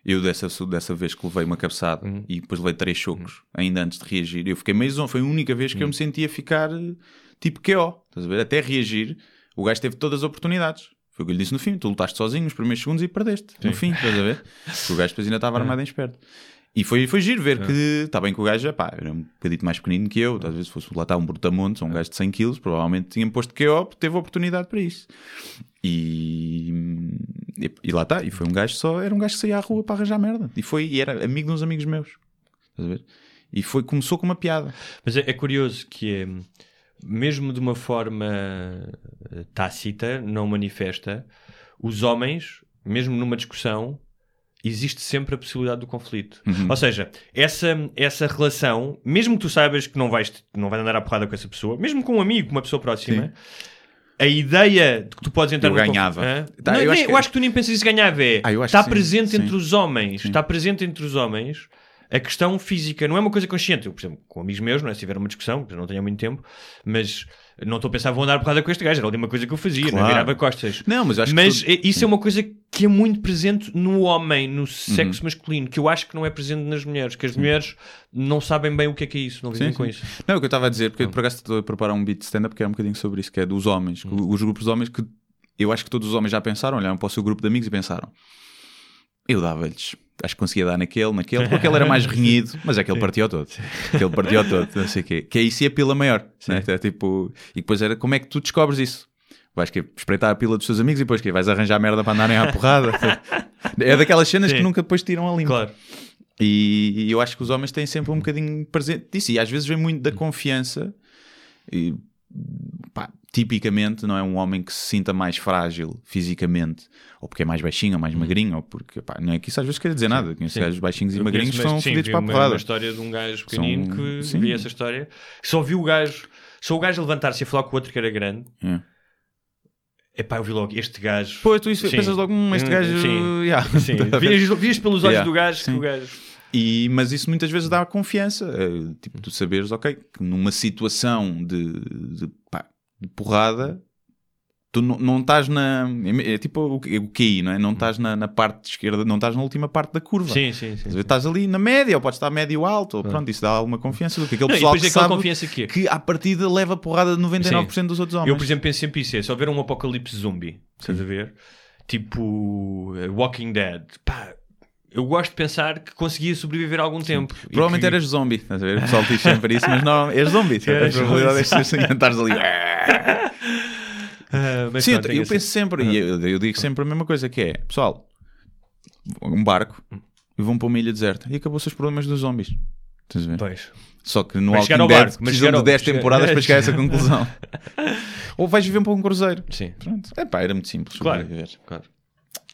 Eu dessa, dessa vez que levei uma cabeçada
Uhum.
e depois levei três socos, ainda antes de reagir, eu fiquei meio zonzo. Foi a única vez que
Uhum.
eu me sentia ficar eh, tipo QO. Estás a ver? Até reagir, o gajo teve todas as oportunidades. Foi o que eu lhe disse no fim. Tu lutaste sozinho nos primeiros segundos e perdeste. No fim, estás a ver? (laughs) Porque o gajo depois ainda estava armado em esperto. E foi, foi giro ver que está bem que o gajo pá, era um bocadinho mais pequenino que eu. Às vezes fosse lá estar um brutamontes, um gajo de 100 kg, provavelmente tinha posto QO porque teve oportunidade para isso. E, e, e lá está. E foi um gajo só, era um gajo que saía à rua para arranjar merda. E foi, e era amigo de uns amigos meus. Estás a ver? E foi, começou com uma piada.
Mas é, é curioso que é, mesmo de uma forma eh, tácita, não manifesta, os homens, mesmo numa discussão, existe sempre a possibilidade do conflito. Ou seja, essa, essa relação, mesmo que tu saibas que não vais, não vais andar à porrada com essa pessoa, mesmo com um amigo, com uma pessoa próxima, a ideia de que tu podes entrar
Eu
conf-
ganhava.
Hã?
Tá,
Não,
eu
nem-
acho que-
eu acho que tu nem pensas isso ganhava. É,
Ah,
está
sim,
presente
sim.
entre os homens.
Sim.
Está presente entre os homens A questão física não é uma coisa consciente. Eu, por exemplo, com amigos meus, não é? se tiver uma discussão, que eu não tenho muito tempo, mas não estou a pensar, vou andar porrada com este gajo. Era a última coisa que eu fazia, não
Claro.
virava costas.
Não, mas acho que
Mas
tudo-
é- isso é uma coisa que é muito presente no homem, no sexo
Uhum.
masculino, que eu acho que não é presente nas mulheres, que as mulheres não sabem bem o que é que é isso, não vivem
Sim,
com
sim.
isso.
Não, o que eu estava a dizer, porque por acaso estou a preparar um beat de stand-up que é um bocadinho sobre isso, que é dos homens, que os grupos de homens que eu acho que todos os homens já pensaram, olharam para o seu grupo de amigos e pensaram: eu dava-lhes, acho que conseguia dar naquele, naquele, porque ele era (laughs) mais renhido, mas é que ele partiu todo. Aquele (laughs) partiu todo, não sei o quê. Que é isso e a pila maior. Né? É tipo, e depois era como é que tu descobres isso? Vais que espreitar a pila dos teus amigos e depois que vais arranjar merda para andarem à porrada. (laughs) é daquelas cenas
Sim.
que nunca depois tiram a limpo.
Claro.
E, e eu acho que os homens têm sempre um bocadinho presente disso. E às vezes vem muito da confiança. E, pá, tipicamente não é um homem que se sinta mais frágil fisicamente, ou porque é mais baixinho ou mais magrinho, ou porque pá, não é que isso às vezes quer dizer nada. Conheço gajos baixinhos e
Eu
magrinhos
conheço,
que
mas,
são
sim,
fodidos para a porrada.
uma história de um gajo pequenino
São-
que
sim.
vi essa história. Só viu o gajo, só o gajo levantar-se e falar com o outro que era grande.
É.
Epá, eu vi logo, este gajo.
Pois, tu isso, pensas logo, hum, este
Hum,
gajo.
Sim, (laughs)
yeah.
sim. Vias, vias pelos olhos
Yeah.
do gajo que
Sim.
o gajo.
E, mas isso muitas vezes dá confiança. eh, Tipo, tu saberes, ok, que numa situação de, de, pá, de porrada, tu não, não estás na. É tipo o, o QI, não é? Não estás na, na parte esquerda, não estás na última parte da curva.
Sim, sim, sim.
Estás ver? Ali na média, ou podes estar médio alto, ou pronto, isso dá alguma confiança do que aquele
Não,
pessoal
depois
que sabe
confiança que é.
que à partida leva a porrada de 99% dos outros homens.
Eu, por exemplo, penso sempre isso: é se houver um apocalipse zombie, estás a ver? Tipo eh, Walking Dead, pá, eu gosto de pensar que conseguia sobreviver algum tempo. E
Provavelmente
que-
eras zombie, estás a ver? O pessoal diz sempre isso, mas não, és zombie. A
És
probabilidade é que estares ali.
Mas
Sim, eu,
pronto, tenho
eu
essa-
penso sempre, e eu, eu digo sempre a mesma coisa, que é, pessoal, um barco e vão para uma ilha deserta e acabou-se os problemas dos zombies. Estás a ver?
Pois.
Só que no
Mas
Walking Dead
barco,
precisam de
ao-
10
chegar-
temporadas para chegar a essa conclusão. (laughs) Ou vais viver para um cruzeiro.
Sim,
Pronto. É pá, era muito simples.
Claro.
sobreviver.
claro.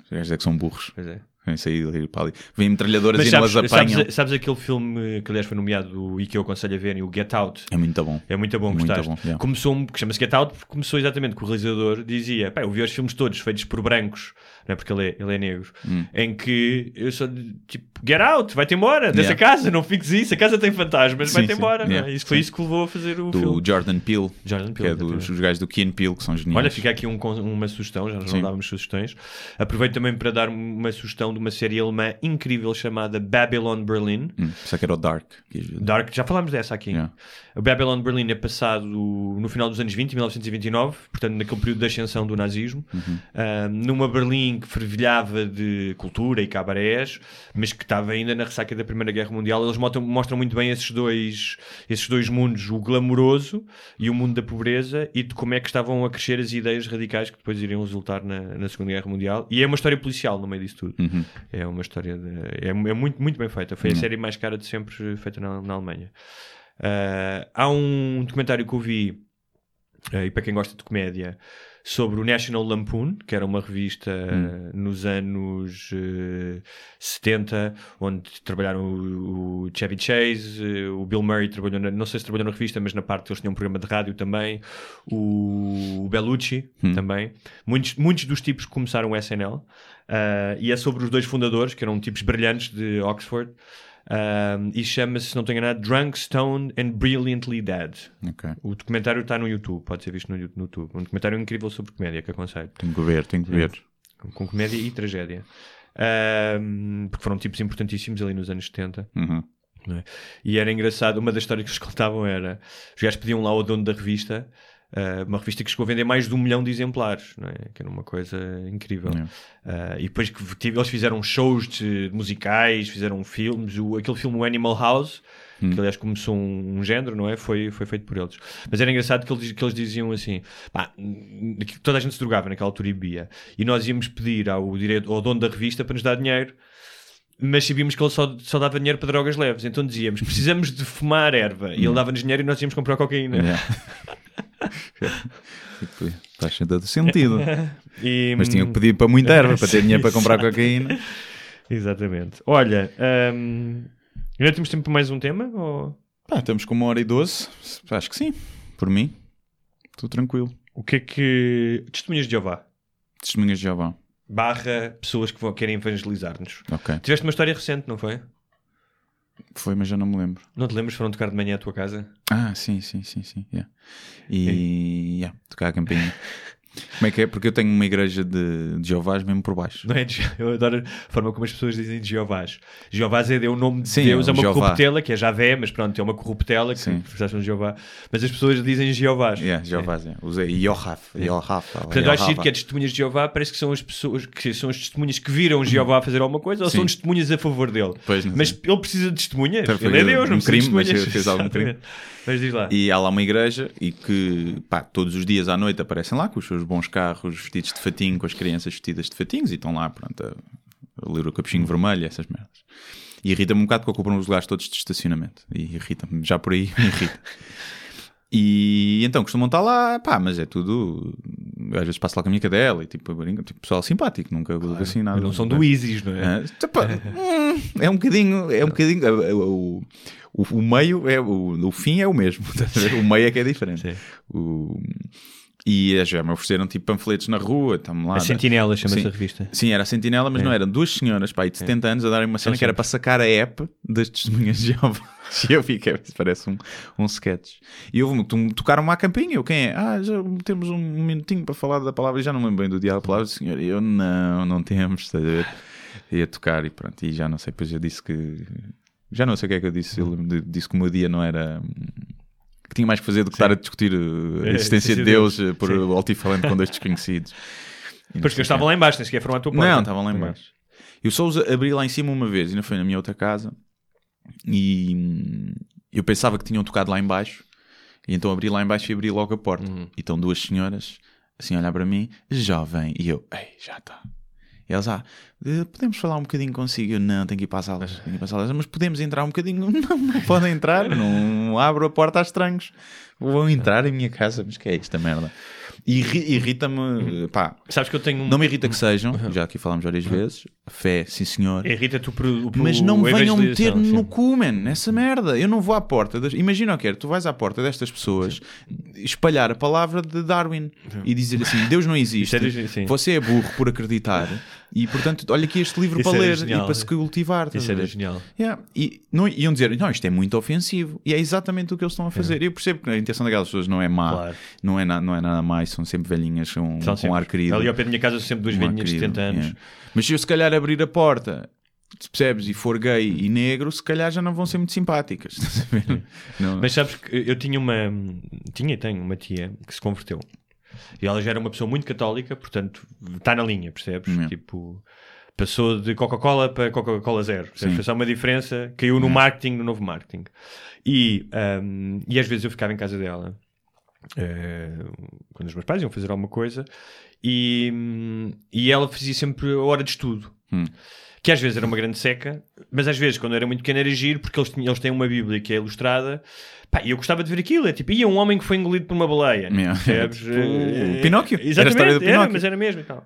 Os gajos é que são burros.
Pois é.
Vêm sair dali para ali. Vêm metralhadoras e não as
sabes,
apanham.
sabes, sabes aquele filme que aliás foi nomeado e que eu aconselho a verem, o Get Out?
É muito bom.
É muito bom,
Muito
gostaste?
bom, yeah.
Começou, um- que chama-se Get Out, porque começou exatamente que o realizador dizia, pá, eu vi os filmes todos feitos por brancos, não é porque ele é, ele é negro,
Hum.
em que eu sou tipo, Get Out, vai-te embora dessa
Yeah.
casa, não fiques isso, a casa tem fantasmas, vai-te
sim,
embora. é? Isso foi
sim.
isso que levou a fazer o
Do
filme.
Jordan Peele,
Jordan
que é
Peele,
dos gajos do Keen Peele, que são geniais.
Olha, fica aqui um uma sugestão, já
Sim.
não dávamos sugestões. Aproveito também para dar uma sugestão de uma série alemã incrível chamada Babylon Berlin.
Hum, só que era o Dark.
Dark, já falámos dessa aqui.
Yeah.
O Babylon Berlin é passado no final dos anos 20, 1929, portanto, naquele período de ascensão do nazismo,
Uhum.
Ah, numa Berlim que fervilhava de cultura e cabarés, mas que estava ainda na ressaca da Primeira Guerra Mundial. Eles mostram, mostram muito bem esses dois, esses dois mundos, o glamouroso e o mundo da pobreza, e de como é que estavam a crescer as ideias radicais que depois iriam resultar na, na Segunda Guerra Mundial. E é uma história policial no meio disso tudo.
Uhum.
É uma história de- é, é muito, muito bem feita. Foi a série mais cara de sempre feita na, na Alemanha. Ah, há um documentário que eu vi, ah, e para quem gosta de comédia, sobre o National Lampoon, que era uma revista ah, nos anos eh, 70, onde trabalharam o, o Chevy Chase, eh, o Bill Murray trabalhou, na, não sei se trabalhou na revista, mas na parte eles tinham um programa de rádio também, o, o Bellucci também. Muitos, muitos dos tipos que começaram o SNL, e é sobre os dois fundadores, que eram tipos brilhantes de Oxford, ah, e chama-se, se não tenho enganado, Drunk, Stoned and Brilliantly Dead.
Ok.
O documentário está no YouTube, pode ser visto no, no YouTube. Um documentário incrível sobre comédia que aconselho.
Tenho que ver, tenho que ver.
Com, com comédia e tragédia. Ahm, porque foram tipos importantíssimos ali nos anos 70.
Uhum.
é? E era engraçado, uma das histórias que eles contavam era: os gajos pediam lá ao dono da revista, ah, uma revista que chegou a vender mais de um milhão de exemplares, não é? que era uma coisa incrível.
É.
Ah, e depois que tive- eles fizeram shows de musicais, fizeram filmes, o, aquele filme o Animal House. Que aliás começou um, um género, não é? Foi, foi feito por eles. Mas era engraçado que eles, que eles diziam assim: pá, toda a gente se drogava naquela altura e bebia. E nós íamos pedir ao, direito, ao dono da revista para nos dar dinheiro mas sabíamos que ele só, só dava dinheiro para drogas leves. Então dizíamos: precisamos de fumar erva. E ele dava-nos dinheiro e nós íamos comprar cocaína.
Yeah. (laughs) (laughs) Tipo, Faz todo sentido. (laughs)
E,
Mas tinha que pedir para muita erva para ter dinheiro para comprar cocaína. (laughs)
Exatamente. Olha, hum, ainda temos tempo para mais um tema? Ou...
Pá, estamos com uma hora e doze. Acho que sim. Por mim, estou tranquilo.
O que é que. Testemunhas de Jeová
Testemunhas de Jeová.
barra pessoas que vão, querem evangelizar-nos. Tiveste uma história recente, não foi?
Foi, mas já não me lembro.
Não te lembras? Foram tocar de manhã à tua casa?
Ah, sim, sim, sim, sim. yeah. E yeah, tocar a campainha. (laughs) Como é que é? Porque eu tenho uma igreja de, de Jeovás mesmo por baixo.
Não é? de- (laughs) Eu adoro a forma como as pessoas dizem de Jeovás. Jeovás é, é o nome de
Sim,
Deus,
é
é uma
Jeová.
corruptela, que é Javé, mas pronto, é uma corruptela que prestaste de Jeová. Mas as pessoas dizem Jeovás.
Yeah, Jeovás, yeah. usei Yohaf. Yohaf.
Portanto, acho que é testemunhas de Jeová, parece que são as pessoas que são as testemunhas que viram Jeová fazer alguma coisa ou
Sim.
são testemunhas a favor dele.
Pois,
mas
sei.
ele precisa de testemunhas.
Então,
ele é Deus,
um
não precisa
crime,
de
mas
testemunhas.
fez algum crime. (laughs)
Mas diz lá.
E há lá uma igreja e que, pá, todos os dias à noite aparecem lá com os seus bons carros vestidos de fatinho, com as crianças vestidas de fatinhos e estão lá, pronto, a, a ler o capuchinho vermelho, essas merdas. E irrita-me um bocado porque ocupam os lugares todos de estacionamento. E irrita-me, já por aí (laughs) me irrita. E então costumam estar lá, pá, mas é tudo. Às vezes passo lá com a minha cadela e tipo, brinco, tipo pessoal simpático, nunca claro, assim nada.
Não são do ISIS, não é?
Ah, tipo, hum, é um bocadinho, é um bocadinho. uh, O, o, o meio é o, o fim é o mesmo, (laughs) o meio é que é diferente.
Sim.
O, e já me ofereceram tipo panfletos na rua, estamos lá.
A Sentinela chama-se a revista.
Sim, era a Sentinela, mas não eram duas senhoras, pá, aí de 70 anos a darem uma cena
São
que era para sacar a app das testemunhas de Jeová. (laughs) E eu fiquei, parece um, um sketch. E houve tocaram-me à campainha. Eu, quem é? Ah, já temos um minutinho para falar da palavra. E já não me lembro bem do dia da palavra, senhor. E eu, não, não temos, estás a ver? Ia tocar e pronto. E já não sei, depois eu disse que. Já não sei o que é que eu disse. Eu disse que o meu dia não era. Que tinha mais que fazer do que estar a discutir uh, a
É,
existência de
de
Deus
Deus.
uh, por
Sim.
altifalante com dois (laughs) desconhecidos. E
Pois que eu estava lá em baixo, nem sequer foram à tua porta.
Não, estavam lá em baixo. Eu só os abri lá em cima uma vez, ainda foi na minha outra casa, e hum, eu pensava que tinham tocado lá em baixo, e então abri lá em baixo e abri logo a porta. E estão duas senhoras, assim, a olhar para mim, jovem, e eu, ei, já está. E elas, ah, eh, podemos falar um bocadinho consigo? Eu, não, tenho que ir para as aulas, tenho que ir para as aulas, mas podemos entrar um bocadinho? (laughs) Não, não (laughs) podem entrar, não abro a porta a estranhos. Vão entrar em minha casa, mas que é esta merda? E irri- irrita-me, pá,
Sabes que eu tenho um...
não me irrita que sejam, já aqui falámos várias vezes. Fé, sim senhor.
Irrita-te o, o,
Mas não venham
evangelização,
meter
sim.
no cu, man, nessa merda. Eu não vou à porta. Das... Imagina o que é, tu vais à porta destas pessoas espalhar a palavra de Darwin e dizer assim: Deus não (laughs) existe.
Era- sim.
Você é burro por acreditar. E portanto, olha aqui este livro para ler
genial.
e para se cultivar.
Isso era genial.
Yeah. E não, iam dizer, não, isto é muito ofensivo. E é exatamente o que eles estão a fazer. Eu percebo que a intenção daquelas pessoas não é má,
Claro.
não, é na- não é nada mais, são sempre velhinhas com,
São
com
sempre.
ar querido.
Ali ao pé da minha casa são sempre duas
Um
velhinhas de
querido,
70 anos.
yeah. Mas se eu se calhar abrir a porta, se percebes, e for gay e negro, se calhar já não vão ser muito simpáticas. (laughs) Não-
Mas sabes que eu tinha uma. Tinha e tenho uma tia que se converteu. E ela já era uma pessoa muito católica, portanto, está na linha, percebes? Tipo, passou de Coca-Cola para Coca-Cola Zero. Foi só uma diferença, caiu no marketing, no novo marketing. E, ahm, e às vezes eu ficava em casa dela, eh, quando os meus pais iam fazer alguma coisa, e, hum, e ela fazia sempre a hora de estudo.
Hum.
Que às vezes era uma grande seca, mas às vezes, quando era muito pequeno, era giro, porque eles, tinham, eles têm uma Bíblia que é ilustrada. Pá, e eu gostava de ver aquilo. É tipo, ia um homem que foi engolido por uma baleia.
Yeah.
Percebes?
Tipo, o Pinóquio. Era a
Exatamente,
história do
era,
Pinóquio.
mas era mesmo e tal.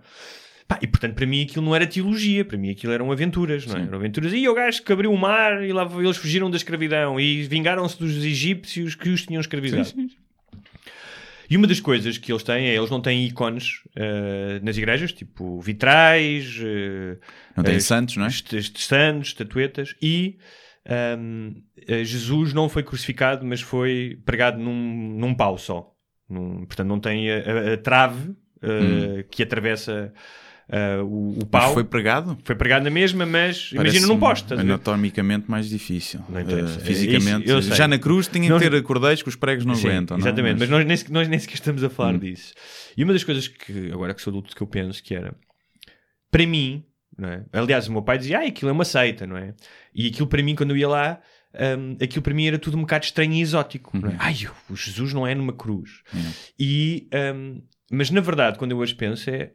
Pá, e portanto, para mim aquilo não era teologia, para mim aquilo eram aventuras, não é? Eram aventuras. E o gajo que abriu o mar e lá eles fugiram da escravidão e vingaram-se dos egípcios que os tinham escravizado.
Sim, sim.
E uma das coisas que eles têm é eles não têm ícones eh, nas igrejas, tipo vitrais, eh,
Não tem
eh,
santos, não é?
santos, estatuetas e ahm, eh, Jesus não foi crucificado, mas foi pregado num, num pau só. Num- portanto, não tem a, a- a trave eh, que atravessa eh, o, o pau.
Mas
Foi...
foi pregado?
pregado na mesma, mas imagina num poste.
Anatomicamente mais difícil.
Não.
Eh, fisicamente.
Isso, eu sei.
já na cruz tinha
Não-
que ter cordeiros que os pregos não
Sim,
aguentam. não é?
Exatamente, mas, nós, nem, nós nem sequer estamos a falar
Hum.
disso. E uma das coisas que, agora que sou adulto, que eu penso que era, para mim, não é? aliás, o meu pai dizia, ah, aquilo é uma seita, não é? E aquilo para mim, quando eu ia lá, hum, aquilo para mim era tudo um bocado estranho e exótico. Não é? Ai, o Jesus não é numa cruz.
Uhum.
E, hum, mas na verdade, quando eu hoje penso, é.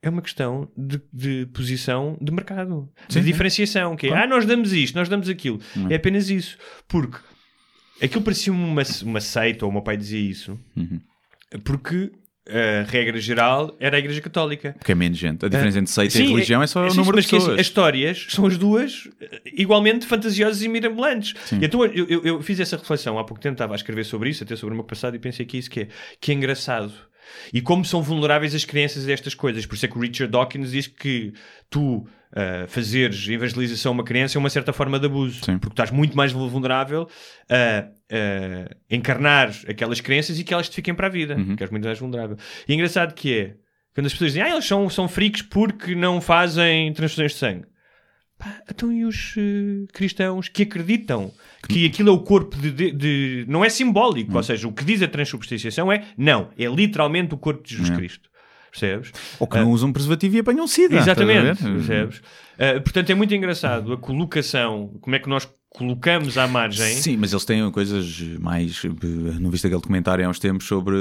É uma questão de, de posição de mercado,
Sim,
de diferenciação. Que é, ah, nós damos isto, nós damos aquilo.
Uhum.
É apenas isso. Porque aquilo parecia uma, uma seita, ou o meu pai dizia isso,
Uhum.
porque a regra geral era a Igreja Católica.
Porque é menos gente. A diferença entre seita
Sim,
e religião é só o número
mas
de
que, assim,
pessoas.
as histórias são as duas eh, igualmente fantasiosas e mirabolantes.
Sim.
E então eu, eu- eu fiz essa reflexão há pouco tempo, estava a escrever sobre isso, até sobre o meu passado, e pensei que isso que é, que é engraçado. E como são vulneráveis as crianças a estas coisas. Por isso é que o Richard Dawkins diz que tu uh, fazeres evangelização a uma criança é uma certa forma de abuso,
Sim.
porque estás muito mais vulnerável a, a encarnar aquelas crenças e que elas te fiquem para a vida,
Uhum.
que és muito mais vulnerável. E é engraçado que é quando as pessoas dizem, ah, eles são, são freaks porque não fazem transfusões de sangue. Pá, então e os eh, cristãos que acreditam que aquilo é o corpo de, de- de- não é simbólico,
Hum.
ou seja, o que diz a transubstanciação é não, é literalmente o corpo de Jesus Cristo. Percebes?
Ou que não usam preservativo e apanham sida.
Exatamente, percebes? Uh, portanto, é muito engraçado a colocação, como é que nós colocamos à margem.
Sim, mas eles têm coisas mais. Não viste aquele documentário há uns tempos sobre.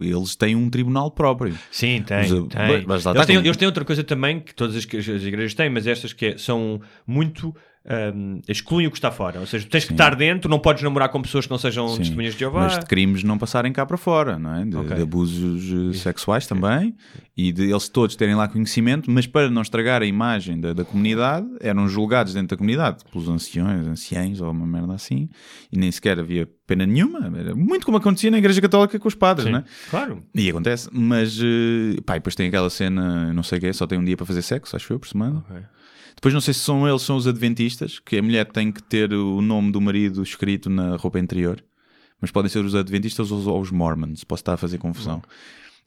Eles têm um tribunal próprio.
Sim, tem.
Mas,
tem.
mas-
eles, têm, eles têm outra coisa também que todas as, as igrejas têm, mas estas que é- são muito. Um, excluem o que está fora. Ou seja, tens que estar dentro, não podes namorar com pessoas que não sejam
Sim,
testemunhas de Jeová.
Mas de crimes não passarem cá para fora, não é? De,
Ok.
de abusos eh, sexuais também e de eles todos terem lá conhecimento, mas para não estragar a imagem da, da comunidade, eram julgados dentro da comunidade pelos anciões, anciães ou uma merda assim, e nem sequer havia pena nenhuma. Era muito como acontecia na Igreja Católica com os padres,
Sim,
não é?
Claro.
E acontece, mas eh, pá, e depois tem aquela cena, não sei o que é, só tem um dia para fazer sexo, acho eu, por semana.
Ok.
Depois não sei se são eles, são os adventistas, que a mulher tem que ter o nome do marido escrito na roupa interior, mas podem ser os adventistas ou os, ou os mormons, posso estar a fazer confusão.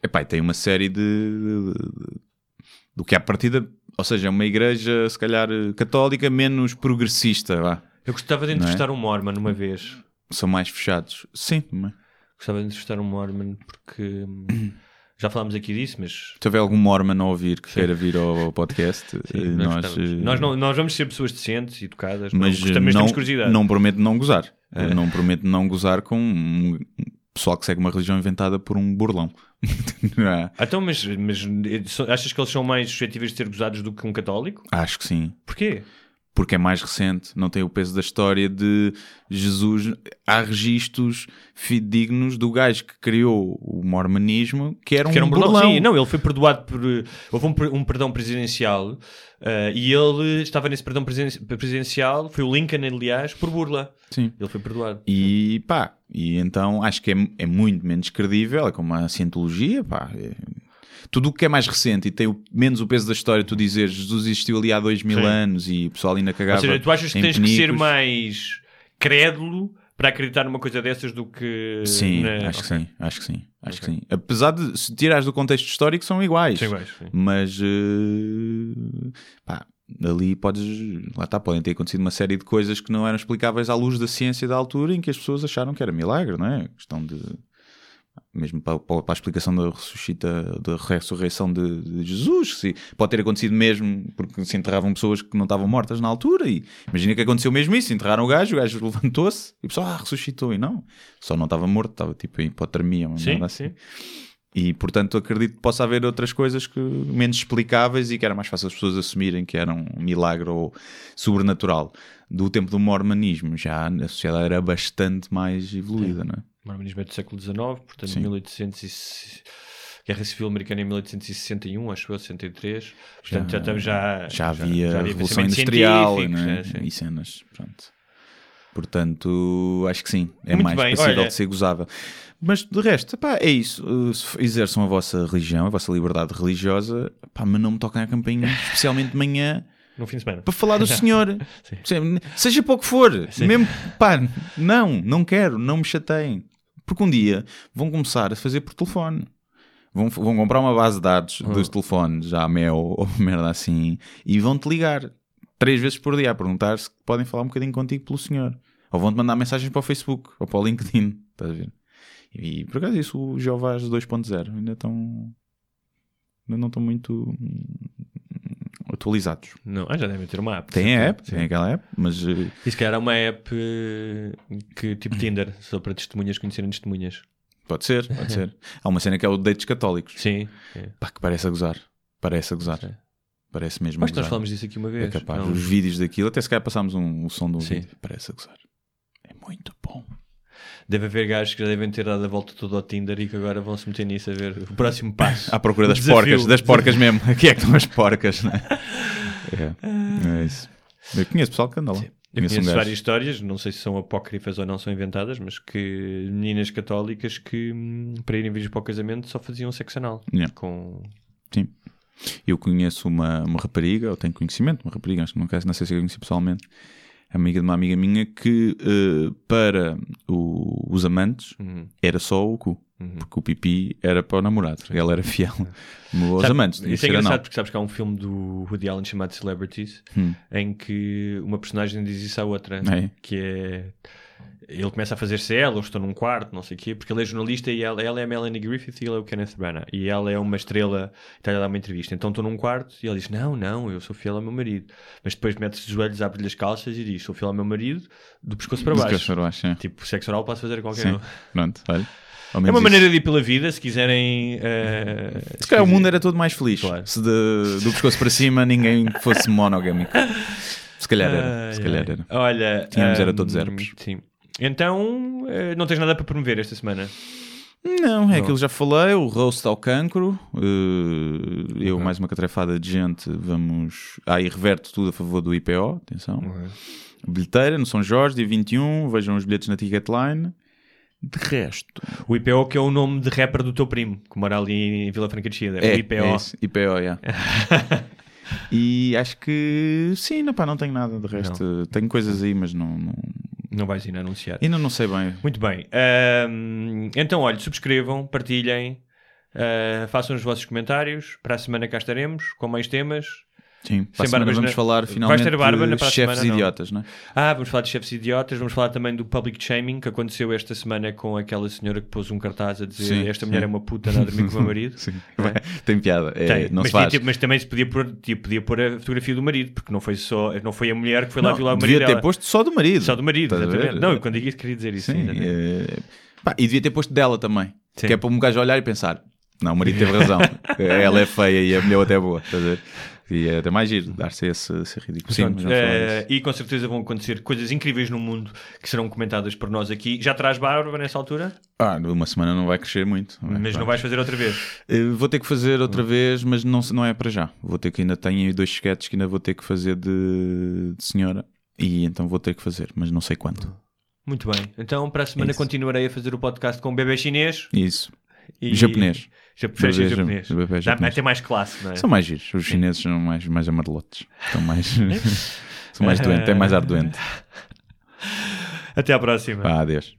Epá, tem uma série de, do que à partida, ou seja, é uma igreja se calhar católica menos progressista, vá.
Eu gostava de
é?
entrevistar um Mormon uma vez.
São mais fechados. Sim, mas
Gostava de entrevistar um Mormon porque hum, (clears throat) já falámos aqui disso, mas
se houver algum mormon a ouvir que queira vir ao, podcast, (laughs) eh,
Sim,
nós,
gostávamos.
eh,
nós, não, nós vamos ser pessoas decentes, educadas,
mas
não, também
não,
temos curiosidade.
não prometo não gozar.
É.
Não prometo não gozar com um pessoal que segue uma religião inventada por um burlão. (laughs) Ah,
Então, mas, mas achas que eles são mais suscetíveis de ser gozados do que um católico?
Acho que sim.
Porquê?
Porque é mais recente, não tem o peso da história de Jesus. Há registros fidedignos do gajo que criou o mormonismo, que era um,
Que era um burlão.
burlão.
Sim, não, ele foi perdoado por. eh, Houve um, um perdão presidencial eh, e ele estava nesse perdão presiden- presidencial, foi o Lincoln, aliás, por burla.
Sim.
Ele foi perdoado.
E pá, e então acho que é, é muito menos credível, é como a cientologia, pá. é- tudo o que é mais recente e tem o- menos o peso da história, tu dizer Jesus existiu ali há dois mil
Sim.
anos e o pessoal ainda cagava.
Ou seja, tu achas que tens que ser
penicos.
mais crédulo para acreditar numa coisa dessas do que.
Sim,
na-
acho que sim, acho que sim, acho
Ok.
que sim. Apesar de se tirares do contexto histórico são iguais,
São iguais, sim.
mas eh, pá, ali podes, lá está, podem ter acontecido uma série de coisas que não eram explicáveis à luz da ciência da altura em que as pessoas acharam que era milagre, não é? Questão de mesmo para, para a explicação da, ressuscita, da ressurreição de, de Jesus, se, pode ter acontecido mesmo porque se enterravam pessoas que não estavam mortas na altura. E imagina que aconteceu mesmo isso: enterraram o gajo, o gajo levantou-se e o pessoal ah, ressuscitou. E não, só não estava morto, estava tipo em hipotermia, uma
Sim,
assim.
sim.
E portanto acredito que possa haver outras coisas que menos explicáveis e que era mais fácil as pessoas assumirem que era um milagre ou sobrenatural. Do tempo do mormonismo, já a sociedade era bastante mais evoluída, não é?
Mormonismo é do século XIX, portanto,
Sim.
1800 e se- Guerra Civil Americana em 1861, acho eu, 63. Portanto, já, estamos já.
já havia
já
Revolução Industrial
científico,
né?
já, sim.
e cenas. Pronto. Portanto, acho que sim, é
Muito
mais
bem,
passível
olha-
de ser gozável. Mas de resto, pá, é isso. Uh, Exerçam a vossa religião, a vossa liberdade religiosa, pá, mas não me toquem a campainha, (laughs) especialmente de manhã,
No fim de semana.
para falar do Senhor. (laughs)
Sim.
Sim, Seja para o que for. Mesmo, pá, não, não quero, não me chateiem. Porque um dia vão começar a fazer por telefone. Vão, vão comprar uma base de dados
Hum.
dos telefones, já a Mel (laughs) ou merda assim, e vão-te ligar três vezes por dia a perguntar se podem falar um bocadinho contigo pelo Senhor. Ou vão-te mandar mensagens para o Facebook ou para o LinkedIn. Estás a ver? E por acaso isso, o Jeovás 2.0 ainda estão. Ainda não estão muito atualizados.
Não, ah, já devem ter uma app.
Tem a app,
Sim.
tem aquela app, mas eh,
E se calhar há uma app eh, que tipo (coughs) Tinder, só para testemunhas conhecerem testemunhas.
pode ser, pode ser. (laughs) Há uma cena que é o Dates Católicos.
Sim. é.
Pá, que parece a gozar. Parece a gozar.
Sim.
Parece mesmo
Acho que nós falamos disso aqui uma
É
vez.
capaz.
Não.
Os vídeos daquilo, até se calhar passámos um, o som de um
Sim.
vídeo. Parece a gozar. É muito bom.
Deve haver gajos que já devem ter dado a volta toda ao Tinder e que agora vão se meter nisso a ver o próximo passo. (laughs)
À procura das
desafio.
porcas, das porcas mesmo. Aqui é que estão as porcas, né? é. é isso. Eu conheço pessoal que anda lá.
Eu
Conheço
conheço várias histórias, não sei se são apócrifas ou não são inventadas, mas que meninas católicas que hum, para irem virgens para o casamento só faziam sexo anal.
Yeah.
Com...
Sim. Eu conheço uma, uma rapariga, ou tenho conhecimento, uma rapariga, acho que não, não sei se eu conheci pessoalmente, amiga de uma amiga minha, que eh, para o- os amantes
Uhum.
era só o cu. Porque o pipi era para o namorado. Ela era fiel (laughs) aos
Sabe,
amantes.
Isso é engraçado porque sabes que há um filme do Woody Allen chamado Celebrities
Hum.
em que uma personagem diz isso à outra
É.
que é ele começa a fazer-se ela, ou estou num quarto, não sei o quê, porque ele é jornalista e ela, ela é a Melanie Griffith e ele é o Kenneth Branagh. E ela é uma estrela e está a dar uma entrevista. Então estou num quarto e ele diz: Não, não, eu sou fiel ao meu marido. Mas depois mete-se de joelhos, abre-lhe as calças e diz: Sou fiel ao meu marido, do pescoço para
Do
baixo.
pescoço para baixo, é.
Tipo, sexo oral posso fazer a qualquer
Sim.
um.
Pronto, olha.
É uma
isso.
maneira de ir pela vida, se quiserem. eh,
Se calhar o mundo era todo mais feliz.
Claro.
Se de- do pescoço para cima ninguém fosse monogâmico. (laughs) Se calhar era. Se calhar era.
Olha,
Tínhamos era
ahm,
todos herpes.
Sim. Então, eh, não tens nada para promover esta semana?
Não, é aquilo que já falei, o roast ao cancro. eh, eu, mais uma catrefada de gente, vamos. Ah, e reverto tudo a favor do IPO, atenção. Bilheteira no São Jorge, dia 21. Vejam os bilhetes na Ticketline. De resto.
O IPO que é o nome de rapper do teu primo, que mora ali em Vila Franca de Xida.
É,
o IPO.
é isso, IPO, yeah. (laughs) e acho que sim, não, pá, não tenho nada de resto. Tenho coisas aí, mas não, não-
Não vais ir anunciar.
ainda não sei bem.
Muito bem. Então, olha, subscrevam, partilhem, ah, façam os vossos comentários. Para a semana cá estaremos com mais temas.
Sim, para
Sem barbas
vamos
na-
falar
Vais
finalmente
ter barba na
de
para a
chefes
semana, não?
idiotas, não é?
Ah, vamos falar de chefes idiotas, vamos falar também do public shaming que aconteceu esta semana com aquela senhora que pôs um cartaz a dizer
Sim,
esta
sim.
mulher é uma puta, anda a dormir com o meu marido. (laughs)
Sim.
Não é? (laughs)
Tem piada. É,
Tem,
não
mas,
se faz.
tinha- mas também se podia pôr, tipo, podia pôr a fotografia do marido, porque não foi só, não foi a mulher que foi lá
Não,
violar o
devia
marido
ter
dela.
posto só do marido.
Só do marido,
Estás
exatamente. Não, eu quando digo isso queria dizer isso.
Sim, é... Pá, e devia ter posto dela também. Que é para um gajo olhar e pensar: não, o marido teve razão. (laughs) Ela é feia e a mulher até é boa. Estás a ver? E é até mais giro dar-se esse, esse ridículo. Sim, disso.
e com certeza vão acontecer coisas incríveis no mundo que serão comentadas por nós aqui. Já traz barba nessa altura?
Ah, uma semana não vai crescer muito.
Mas não vais fazer outra vez.
Eh, Vou ter que fazer outra vez, mas não, não é para já. Vou ter que ainda tenho dois sketches que ainda vou ter que fazer de, de senhora. E então vou ter que fazer, mas não sei quanto.
Muito bem. Então, para a semana
Isso.
continuarei a fazer o podcast com um bebê chinês
Isso.
e
Japonês.
Fecha
Bebê
japonês. Dá-
japonês.
Vai ter mais classe, não é?
São mais giros. Os chineses são mais, mais amarelotes. São mais, (laughs) (laughs) são mais doentes. Têm mais ar doente.
Até à próxima.
Pá, adeus.